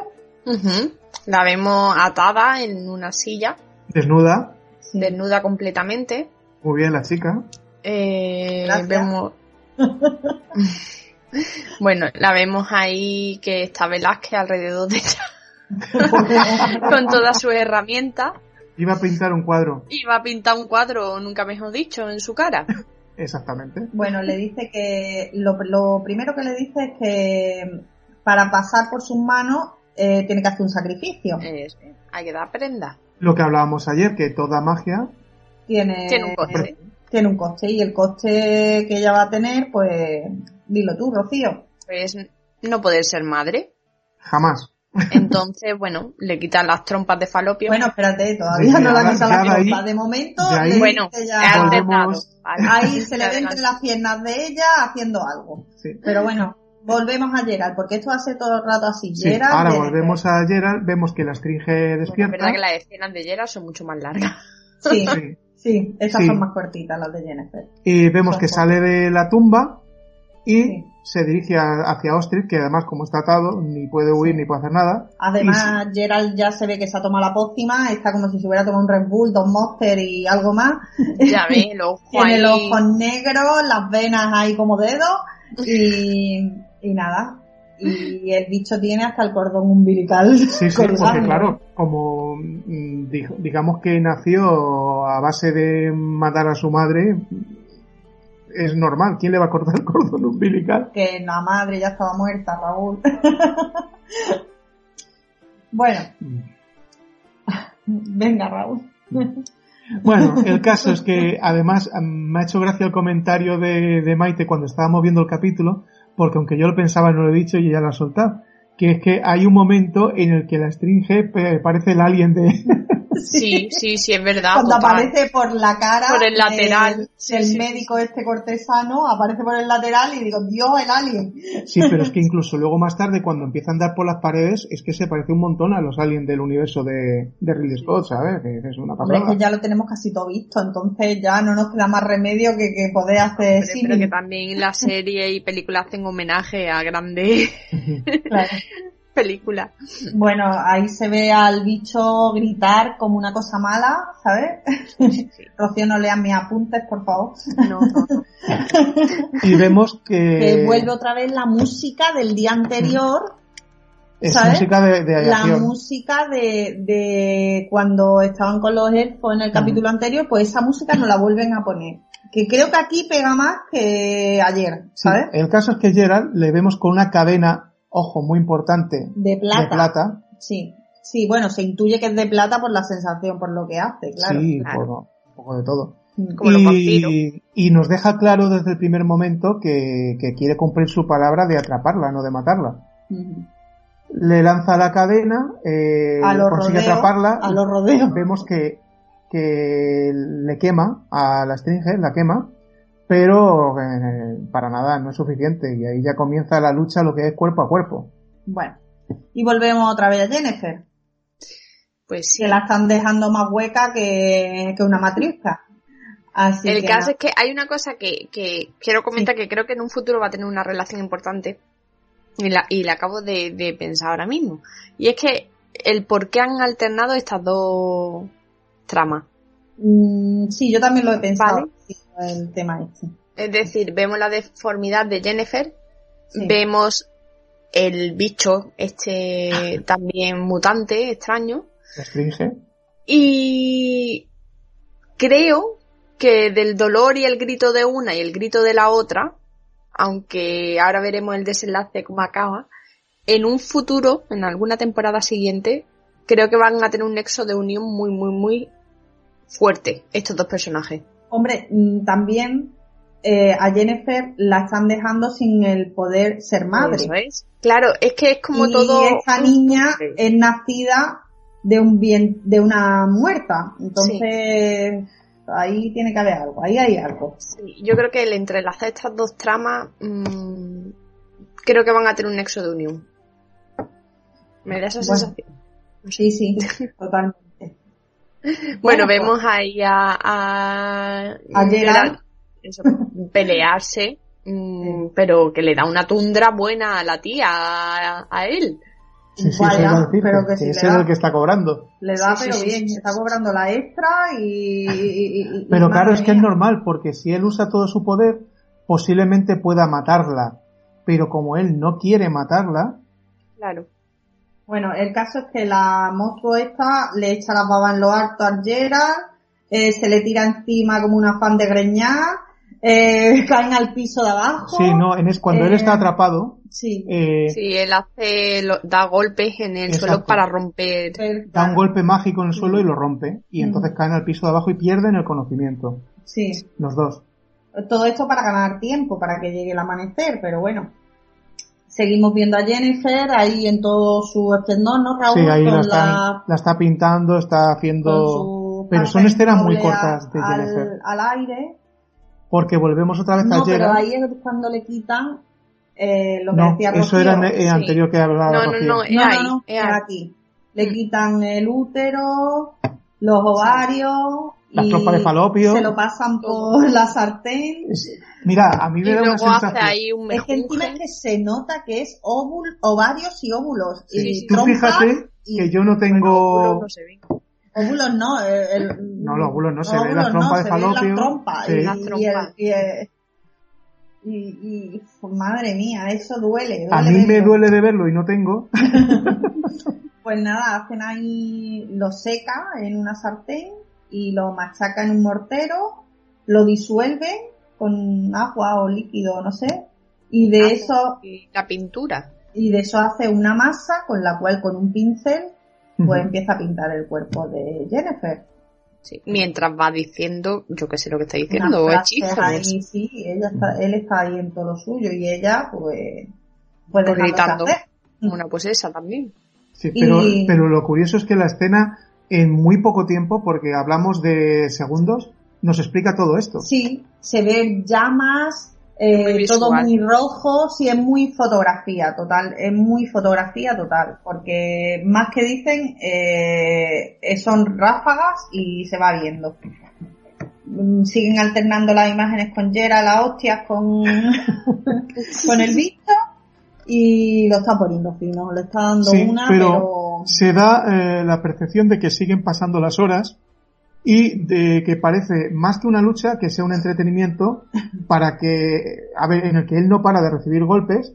La vemos atada en una silla, Desnuda, Sí. desnuda completamente. muy bien la chica. Eh, vemos. bueno, la vemos ahí que está Velázquez alrededor de ella con todas sus herramientas Iba a pintar un cuadro, va a pintar un cuadro, nunca mejor dicho, en su cara. exactamente. Bueno, le dice que lo, lo primero que le dice es que para pasar por sus manos eh, tiene que hacer un sacrificio. Hay que dar prenda. Lo que hablábamos ayer, que toda magia Tiene, Tiene un coste. Tiene un coste y el coste que ella va a tener, pues dilo tú, Rocío. Pues no poder ser madre. jamás. Entonces, bueno, le quitan las trompas de falopio. Bueno, espérate, todavía Sí, no la ya- quita ya la de momento, de ahí- le Bueno, ya-. Volvemos- ahí se le ven entre las piernas de ella haciendo algo. Sí. Pero bueno, volvemos a Gerald, porque esto ser todo el rato así. Sí, Gerald, ahora volvemos a Gerald, vemos que la estringe Bueno, es despierta. verdad que las escenas de Gerard son mucho más largas. Sí, Sí. Sí, estas Sí. son más cortitas las de Jennifer. Y vemos Son que sale de la tumba y Sí. se dirige a- hacia Ostrid, que además como está atado, ni puede huir Sí. ni puede hacer nada. Además, Gerald ya se ve que se ha tomado la pócima, está como si se hubiera tomado un Red Bull, dos Monster y algo más. Ya ves, el ojo Tiene los ojos negros, las venas ahí como dedos y, y nada. Y el bicho tiene hasta el cordón umbilical. Sí, sí, porque claro, como mm, digamos que nació a base de matar a su madre, es normal. ¿Quién le va a cortar el cordón umbilical? Que la madre ya estaba muerta, Raúl. bueno, venga, Raúl. Bueno, el caso es que además mm, me ha hecho gracia el comentario de, de Maite cuando estábamos viendo el capítulo, porque aunque yo lo pensaba no lo he dicho y ella lo ha soltado, que es que hay un momento en el que la stringe pe- parece el alien de... Sí, sí, sí, es verdad. Cuando total. aparece por la cara Por el lateral. del, Sí, del sí, médico este cortesano, aparece por el lateral y digo, Dios, el alien. Sí, pero es que incluso luego más tarde cuando empieza a andar por las paredes es que se parece un montón a los aliens del universo de, de Ridley Scott, ¿sabes? Que es una Hombre, es pasada. que ya lo tenemos casi todo visto, entonces ya no nos queda más remedio que, que poder hacer Pero, símil. pero que también la serie y películas hacen homenaje a grandes Claro. Películas. Bueno, ahí se ve al bicho gritar como una cosa mala, ¿sabes? Rocío, no leas mis apuntes, por favor. No, no, no. Y vemos que, Que vuelve otra vez la música del día anterior, es ¿sabes? música de, de la música de, de cuando estaban con los elfos en el capítulo anterior, pues esa música nos la vuelven a poner. Que creo que aquí pega más que ayer, Sí, ¿sabes? el caso es que Gerald le vemos con una cadena, ojo, muy importante, De plata. de plata. Sí. Sí, bueno, se intuye que es de plata por la sensación, por lo que hace, claro. sí, claro. por- un poco de todo. Como los vampiros. Y, y nos deja claro desde el primer momento que, que quiere cumplir su palabra de atraparla, no de matarla. Le lanza la cadena, eh, A consigue atraparla. A los rodeos. Vemos que, que le quema a la Stringer, la quema, pero eh, para nada, no es suficiente. Y ahí ya comienza la lucha, lo que es cuerpo a cuerpo. Bueno. Y volvemos otra vez a Jennifer, Pues sí. que la están dejando más hueca que, que una matriosca. Así El que caso es que hay una cosa que, que quiero comentar que creo que en un futuro va a tener una relación importante y la, y la acabo de, de pensar ahora mismo. Y es que el por qué han alternado estas dos tramas. Mm, sí, yo también lo he pensado, Vale. el tema este. Es decir, vemos la deformidad de Jennifer, Sí. vemos el bicho este también mutante, extraño, y creo que del dolor y el grito de una y el grito de la otra, aunque ahora veremos el desenlace cómo acaba, en un futuro, en alguna temporada siguiente, creo que van a tener un nexo de unión muy, muy, muy fuerte, estos dos personajes. Hombre, mm, también eh, a Jennifer la están dejando sin el poder ser madre. Es. Claro, es que es como y todo. esta niña es nacida de un bien, de una muerta. Entonces, ahí tiene que haber algo, ahí hay algo. Sí, yo creo que el entrelazar estas dos tramas, mm, creo que van a tener un nexo de unión. Me da esa Bueno. sensación. Sí, sí, totalmente. Bueno, Bueno, vemos ahí a, a, A eso, pelearse, mm, pero que le da una tundra buena a la tía, a, a él. Sí, sí, Vaya, pero que que si es el que está cobrando. Le da, pero sí, bien, sí, está sí. cobrando la extra y... y- y- Pero y claro, es que es normal, porque si él usa todo su poder, posiblemente pueda matarla. Pero como él no quiere matarla, Claro. Bueno, el caso es que la monstruo esta le echa las babas en lo alto a Gerald, eh, se le tira encima como una fan de greñar, eh, caen al piso de abajo. sí, no, en es cuando él Eh, está atrapado, Sí, eh, Sí, él hace, lo- da golpes en el Exacto. suelo para romper. da un golpe mágico en el suelo y lo rompe. Y Mm. entonces caen al piso de abajo y pierden el conocimiento. Sí, Los dos. todo esto para ganar tiempo, para que llegue el amanecer, pero bueno. Seguimos viendo a Jennifer ahí en todo su esplendor, ¿no, Raúl? Sí, ahí la está, la- la está pintando, está haciendo... su Pero son escenas muy cortas de al, Jennifer. al aire. Porque volvemos otra vez No, a pero Geralt. ahí es cuando le quitan eh, lo que No, decía eso Rocío. era en el Sí. anterior que hablaba No, no, Rocío. no, es No, ahí, no, no, es es ahí. aquí. Le quitan el útero, los ovarios Las y trompas de falopio. se lo pasan por la sartén. Mira, a mí Y me da una luego hace sensación... ahí un Es que encima es que se nota que es óvul, ovarios y óvulos. Sí, y sí. Tú trompas fíjate y- que yo no Bueno, tengo... no se ven. Óvulos no, eh, el- No, los óvulos no, se ven las óvulos no, trompas de falopio. Las trompas. Sí. Y, Las y trompas. el- y el- y- y- pues, madre mía, eso duele. A duele mí me verlo. duele de verlo y no tengo. Pues nada, hacen ahí, lo seca en una sartén y lo machaca en un mortero, lo disuelven con agua o líquido, no sé, y de Hace eso, y La pintura. y de eso hace una masa con la cual con un pincel pues empieza a pintar el cuerpo de Jennifer. Sí. Mientras va diciendo, yo qué sé lo que está diciendo, o hechizos. ahí, sí, ella está, él está ahí en todo lo suyo y ella pues, pues Pues gritando. Bueno, pues esa también. Sí, pero, Y- pero lo curioso es que la escena, en muy poco tiempo, porque hablamos de segundos, nos explica todo esto. Sí, se ven llamas, eh, Muy todo muy rojo, sí, es muy fotografía total, es muy fotografía total, porque más que dicen, eh, son ráfagas y se va viendo. Mm, Siguen alternando las imágenes con Yera, las hostias, con, con el bicho, y lo está poniendo fino, le está dando Sí, una, pero pero... se da eh, la percepción de que siguen pasando las horas y de que parece más que una lucha que sea un entretenimiento para que, a ver, en el que él no para de recibir golpes,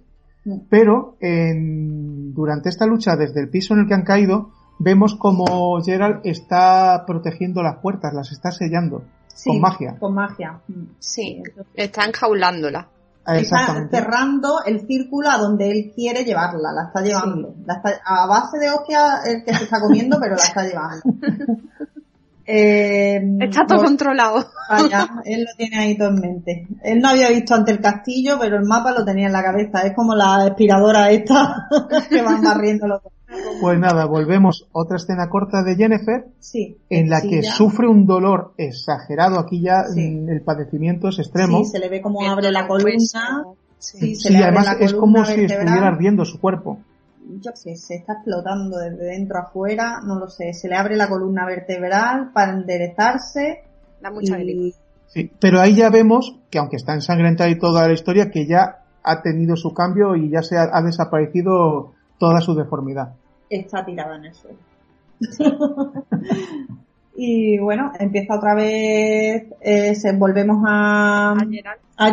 pero en- durante esta lucha desde el piso en el que han caído vemos como Gerald está protegiendo las puertas, las está sellando sí, con magia. Con magia. Mm. Sí, está enjaulándola. Está Exactamente. cerrando el círculo a donde él quiere llevarla, la está llevando. La está- a base de hostia el que se está comiendo, pero la está llevando. Eh, Está todo pues, controlado. vaya, él lo tiene ahí todo en mente. Él no había visto ante el castillo, pero el mapa lo tenía en la cabeza. Es como la aspiradora esta que van barriendo los Pues nada, volvemos otra escena corta de Jennifer Sí. en la que sufre un dolor exagerado. Aquí ya Sí. el padecimiento es extremo. Sí, se le ve como abre la columna. Sí. Sí, se Sí, le abre además la es como si vertebral. estuviera ardiendo su cuerpo. yo sé, se está explotando desde dentro afuera, no lo sé, se le abre la columna vertebral para enderezarse Da mucha y Sí, pero ahí ya vemos que aunque está ensangrentada y toda la historia, que ya ha tenido su cambio y ya se ha, ha desaparecido toda su deformidad. Está tirada en el suelo. y bueno, empieza otra vez, eh, se, volvemos a, A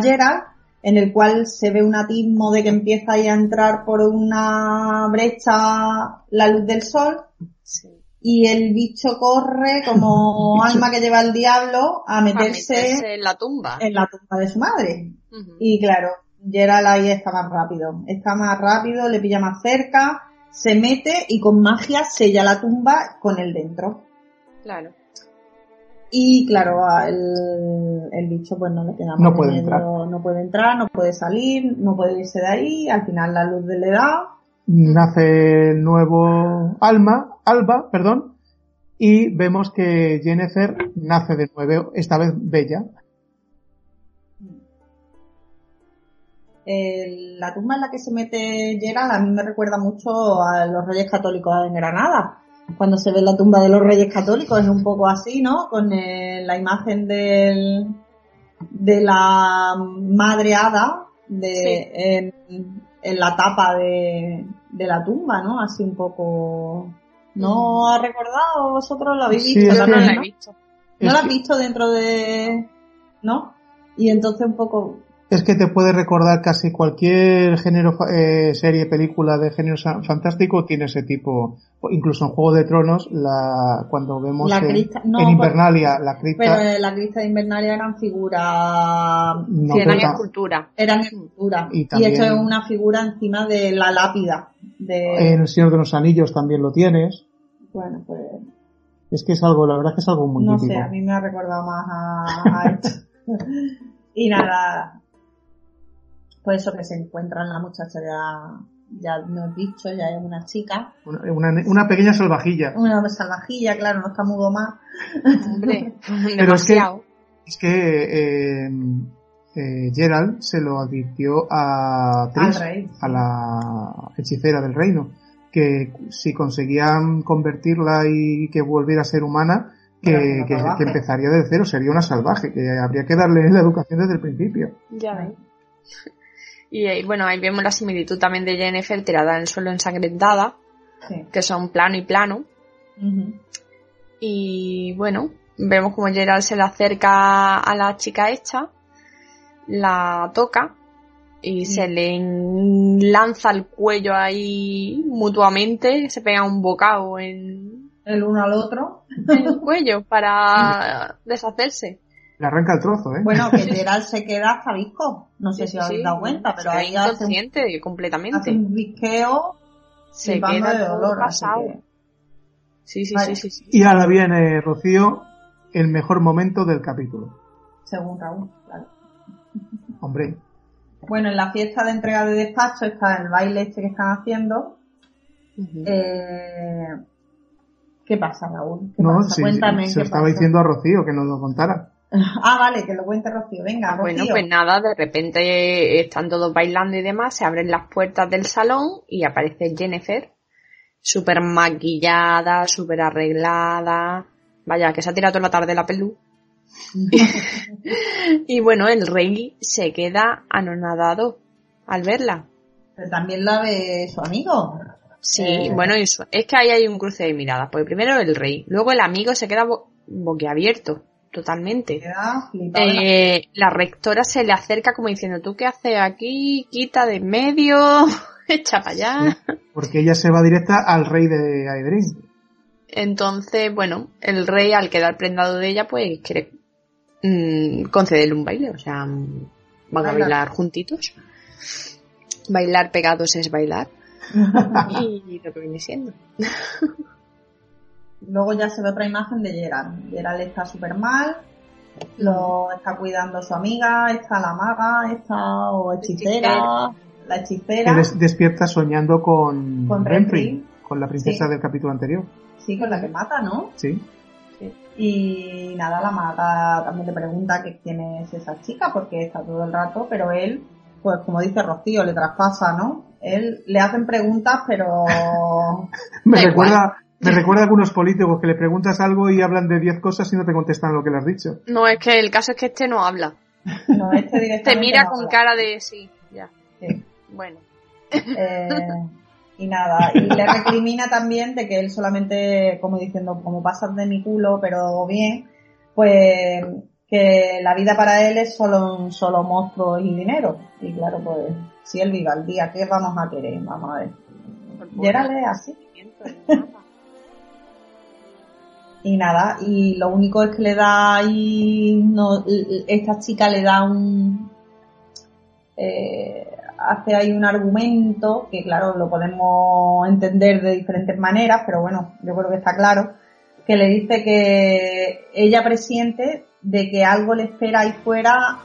en el cual se ve un atismo de que empieza ahí a entrar por una brecha la luz del sol Sí. y el bicho corre como alma que lleva el diablo a meterse, meterse en la tumba. en la tumba de su madre. Y claro, Gerald ahí está más rápido. Está más rápido, le pilla más cerca, se mete y con magia sella la tumba con él dentro. Claro. Y claro, el, el bicho pues no le queda No puede entrar. no puede entrar, no puede salir, no puede irse de ahí, al final la luz le da, Nace el nuevo Alma, Alba, perdón, y vemos que Jennifer nace de nuevo, esta vez bella. El- la tumba en la que se mete Gerald a mí me recuerda mucho a los Reyes Católicos en Granada. Cuando se ve la tumba de los Reyes Católicos es un poco así, ¿no? Con eh, la imagen del, de la Madre Hada de, Sí. en, en la tapa de, de la tumba, ¿no? Así un poco... ¿No ha recordado? ¿Vosotros lo habéis visto? no la he ¿no? visto. ¿No la has visto dentro de...? ¿No? Y entonces un poco... Es que te puede recordar casi cualquier género, fa- eh, serie, película de género fantástico tiene ese tipo. Incluso en Juego de Tronos, la, cuando vemos La en, crista- no, en por- Invernalia la Pero cripta, en la crista de Invernalia eran figuras, no, Sí, eran pero- escultura. eran esculturas. Y Y, esto es una figura encima de la lápida. De, en El Señor de los Anillos también lo tienes. Bueno, pues Es que es algo, la verdad es que es algo muy no típico. sé, a mí me ha recordado más a, a esto. y nada, pues eso que se encuentran la muchacha ya, ya no he dicho, ya es una chica. Una, una- una pequeña salvajilla. Una salvajilla, claro, no está mudo más. Hombre, Pero es que-. Es que eh, eh, Gerald se lo advirtió a Trish, Al rey. a la hechicera del reino, que si conseguían convertirla y que volviera a ser humana, que, que empezaría de cero, sería una salvaje, que habría que darle la educación desde el principio. Ya ves. Y ahí, bueno, ahí vemos la similitud también de Jennifer tirada en el suelo ensangrentada, Sí. que son plano y plano. Y bueno, vemos como Gerald se le acerca a la chica esta, la toca y se le lanza el cuello ahí mutuamente, se pega un bocado en, El uno al otro. en el cuello para deshacerse. Le arranca el trozo, ¿eh? Bueno, que Gerald se queda hasta visco. No sé Sí, si os habéis dado cuenta, pero Se ahí hace un, inconsciente hace completamente. un visqueo Se queda de dolor. así pasado. que- Sí, sí, Vale. sí, sí, sí. Y ahora viene, Rocío, el mejor momento del capítulo. según Raúl, claro. Hombre, Bueno, en la fiesta de entrega de despacho está el baile este que están haciendo. Eh, ¿Qué pasa, Raúl? ¿Qué no, pasa? sí, Cuéntame. se ¿qué lo estaba pasa? diciendo a Rocío que nos lo contara. Ah, vale, que lo cuente Rocío. Venga, Rocío. Bueno, pues nada, de repente están todos bailando y demás, se abren las puertas del salón y aparece Jennifer, súper maquillada, súper arreglada, vaya, que se ha tirado toda la tarde la pelú. y bueno, el rey se queda anonadado al verla. Pero también la ve su amigo. Sí, Eh. bueno, es que ahí hay un cruce de miradas, porque primero el rey, luego el amigo se queda bo- boquiabierto, totalmente. Eh, la rectora se le acerca como diciendo, ¿tú qué haces aquí? Quita de en medio, echa para allá. Porque ella se va directa al rey de Aedrin. Entonces, bueno, el rey al quedar prendado de ella, pues quiere mm, concederle un baile, o sea, mm, van a bailar juntitos. Bailar pegados es bailar. y lo que viene siendo. Luego ya se ve otra imagen de Gerald. Gerald está súper mal, lo está cuidando su amiga, está la maga, está o hechicera, la Que hechicera, des- despierta soñando con, Con Renfri, Renfri. con la princesa Sí. del capítulo anterior. sí, con la que mata, ¿no? Sí. Y nada, la maga también le pregunta que quién es esa chica, porque está todo el rato, pero él, pues como dice Rocío, le traspasa, ¿no? Él le hacen preguntas, pero Me Da recuerda, me recuerda a algunos políticos que le preguntas algo y hablan de 10 cosas y no te contestan lo que le has dicho. No, es que el caso es que este no habla. no, este directamente Te mira no con habla. cara de sí, ya. Sí. Bueno. Eh, y nada, y le recrimina también de que él solamente, como diciendo, como pasas de mi culo, pero bien, pues que la vida para él es solo un solo monstruo y dinero. Y claro, pues si él vive al día, ¿qué vamos a querer? Vamos a ver. Gerald es así. Y nada, y lo único es que le da ahí, no, esta chica le da un, eh, hace ahí un argumento que claro, lo podemos entender de diferentes maneras, pero bueno, yo creo que está claro, que le dice que ella presiente de que algo le espera ahí fuera,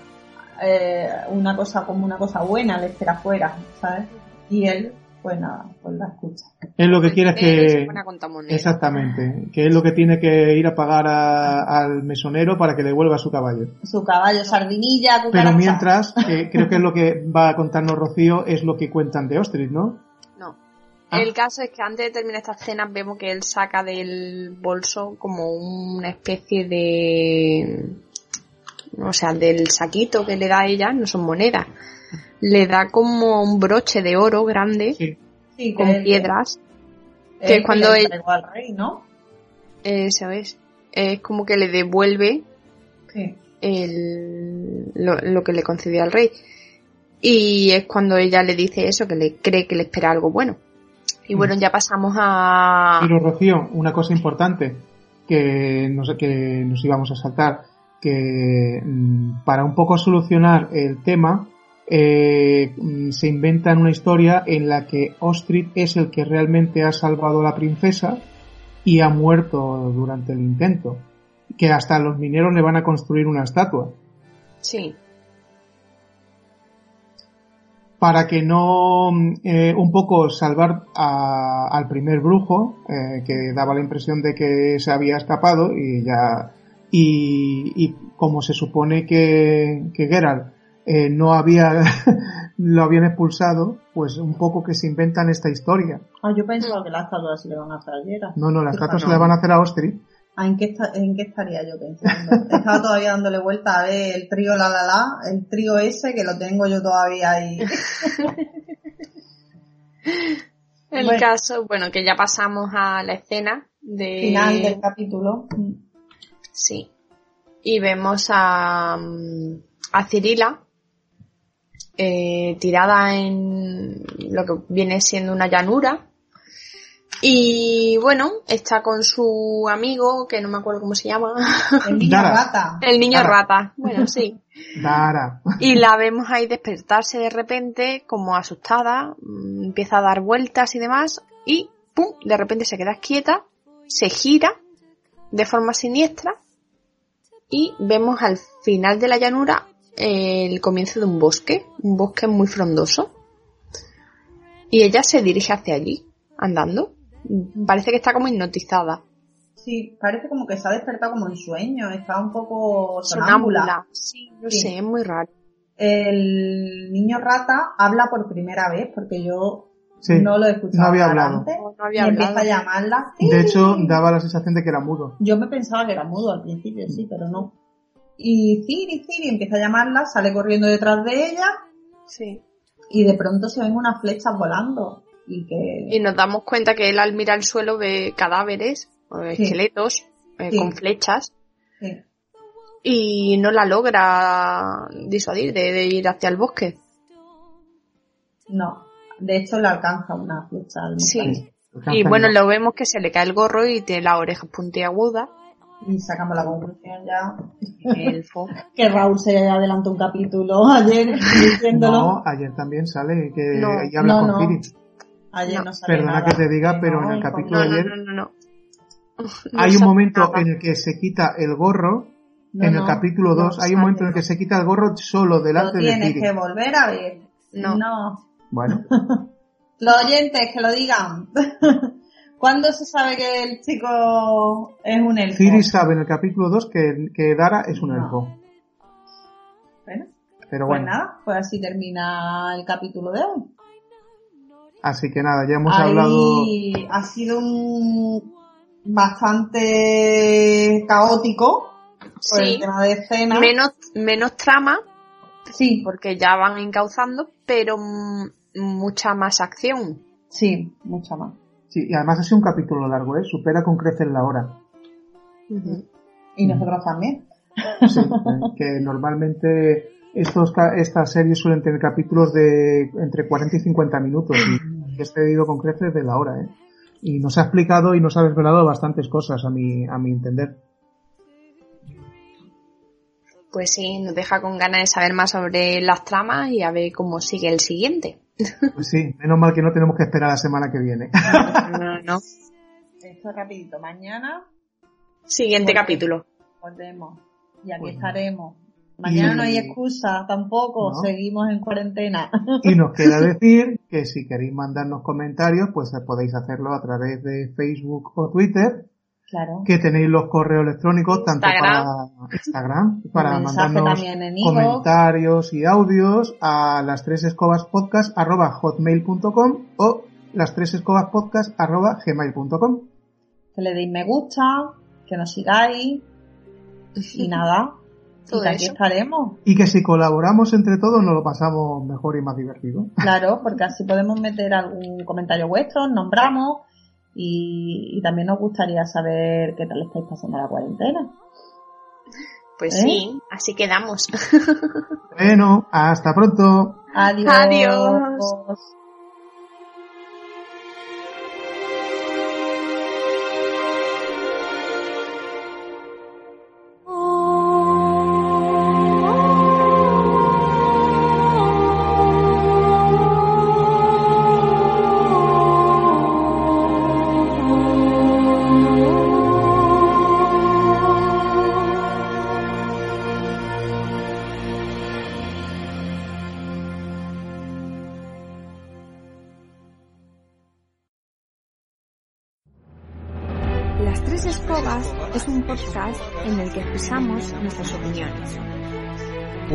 eh, una cosa como una cosa buena le espera afuera, ¿sabes? Y él, pues nada, pues la escucha. Él lo que quiere es él se que... Exactamente, que es lo que tiene que ir a pagar a- al mesonero para que le devuelva su caballo. Su caballo, sardinilla, Pero mientras, creo que es lo que va a contarnos Rocío, es lo que cuentan de Ostrid, ¿no? No. Ah. El caso es que antes de terminar esta escena vemos que él saca del bolso como una especie de... O sea, del saquito que le da a ella, no son monedas. Le da como un broche de oro grande Sí. Sí, que con piedras. él que cuando le él- entregó al rey, ¿no? Eh, ¿Sabes? Es como que le devuelve Sí. el, lo, lo que le concedió al rey. Y es cuando ella le dice eso, que le cree que le espera algo bueno. Y bueno, ya pasamos a... Pero Rocío, una cosa importante que nos, que nos íbamos a saltar, que mm, para un poco solucionar el tema, eh, mm, se inventan una historia en la que Ostrid es el que realmente ha salvado a la princesa y ha muerto durante el intento. Que hasta los mineros le van a construir una estatua. Sí, para que no eh, un poco salvar a- al primer brujo eh, que daba la impresión de que se había escapado y ya y, y como se supone que, que Geralt eh, no había lo habían expulsado pues un poco que se inventan esta historia Ah, yo pensaba que la estatua se le van a hacer ayer. no no la estatua se la van a hacer a Ostrid Ah, ¿en qué, ¿En qué estaría yo pensando? Estaba todavía dándole vuelta a ver el trío la la la, el trío ese que lo tengo yo todavía ahí. el Bueno. caso, bueno, que ya pasamos a la escena de... Final del capítulo. Sí. Y vemos a, mm, a Cirila eh, tirada en lo que viene siendo una llanura. Y bueno, está con su amigo, que no me acuerdo cómo se llama, El niño Dara. rata. el niño Dara. rata. Bueno, sí. Dara Y la vemos ahí despertarse de repente, como asustada, mm, empieza a dar vueltas y demás, y ¡pum! De repente se queda quieta, se gira de forma siniestra, y vemos al final de la llanura el comienzo de un bosque, un bosque muy frondoso. Y ella se dirige hacia allí, andando. Parece que está como hipnotizada. Sí, parece como que se ha despertado como en sueño, está un poco Sonámbula. sonámbula. Sí, no Sí. sé, es muy raro. El niño rata habla por primera vez porque yo Sí, no lo he escuchado no había hablado. antes. No, no y había empieza hablado. a llamarla. de hecho daba la sensación de que era mudo Yo me pensaba que era mudo al principio, sí, pero no. Y Ciri, Ciri empieza a llamarla, sale corriendo detrás de ella Sí. y de pronto se ven unas flechas volando. Y que... Y nos damos cuenta que él al mirar el suelo ve cadáveres, o Sí. esqueletos, eh, Sí. con flechas, Sí. y no la logra disuadir de, de ir hacia el bosque. No, de hecho le alcanza una flecha al Sí. Y bueno, lo vemos que se le cae el gorro y tiene las orejas puntiagudas. Y sacamos la conclusión ya. Elfo. Que Raúl se adelantó un capítulo ayer diciéndolo. no ayer también sale que No, ella habla no, con no. Ciri Ayer No. no, sale Perdona nada. que te diga, pero en el capítulo No, de no, ayer no, no, no. No hay un momento nada. en el que se quita el gorro, no, en el no, capítulo no 2, hay un momento en el que se quita el gorro solo Lo delante de tienes Ciri. que volver a ver. No. no. Bueno, Los oyentes que lo digan. ¿Cuándo se sabe que el chico es un elfo? Ciri sabe en el capítulo 2 que, que Dara es un No. elfo. Bueno, Pero pues bueno, nada, pues así termina el capítulo de hoy. así que nada, ya hemos Ahí hablado. ha sido un bastante caótico por el Sí, tema de escena. menos, menos trama, Sí, porque ya van encauzando, pero mucha más acción. sí, mucha más. Sí, y además ha sido un capítulo largo, ¿eh? Supera con creces la hora. Y nosotros también. Sí, eh, que normalmente estos, ca- estas series suelen tener capítulos de entre 40 y 50 minutos y este ha ido con creces de la hora, ¿eh? Y nos ha explicado y nos ha desvelado bastantes cosas a mi, a mi entender. Pues sí, nos deja con ganas de saber más sobre las tramas y a ver cómo sigue el siguiente. Pues sí, menos mal que no tenemos que esperar la semana que viene. No, no. Esto rapidito. Mañana Siguiente capítulo. Volvemos. Y aquí estaremos. Mañana no hay excusa tampoco, seguimos en cuarentena. Y nos queda decir que si queréis mandarnos comentarios, pues podéis hacerlo a través de Facebook o Twitter. Claro. Que tenéis los correos electrónicos tanto para Instagram, para mandarnos comentarios y audios a las tres escobas podcast arroba hotmail.com o las tres escobas podcast arroba gmail.com. Que le deis me gusta, que nos sigáis y nada, y aquí estaremos. Y que si colaboramos entre todos nos lo pasamos mejor y más divertido. Claro, porque así podemos meter algún comentario vuestro, nombramos y, también nos gustaría saber qué tal estáis pasando la cuarentena. Pues ¿Eh? sí, así quedamos. bueno, hasta pronto. Adiós. Adiós.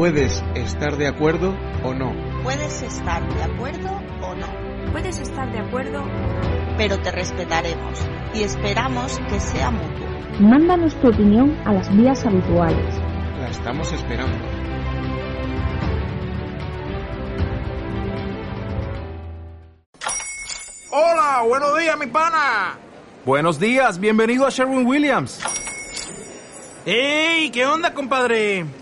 Puedes estar de acuerdo o no. Puedes estar de acuerdo o no. Puedes estar de acuerdo, pero te respetaremos y esperamos que sea mutuo. Mándanos tu opinión a las vías habituales. La estamos esperando. Hola, buenos días, mi pana. Buenos días, bienvenido a Sherwin Williams. ¡Ey! ¿Qué onda, compadre?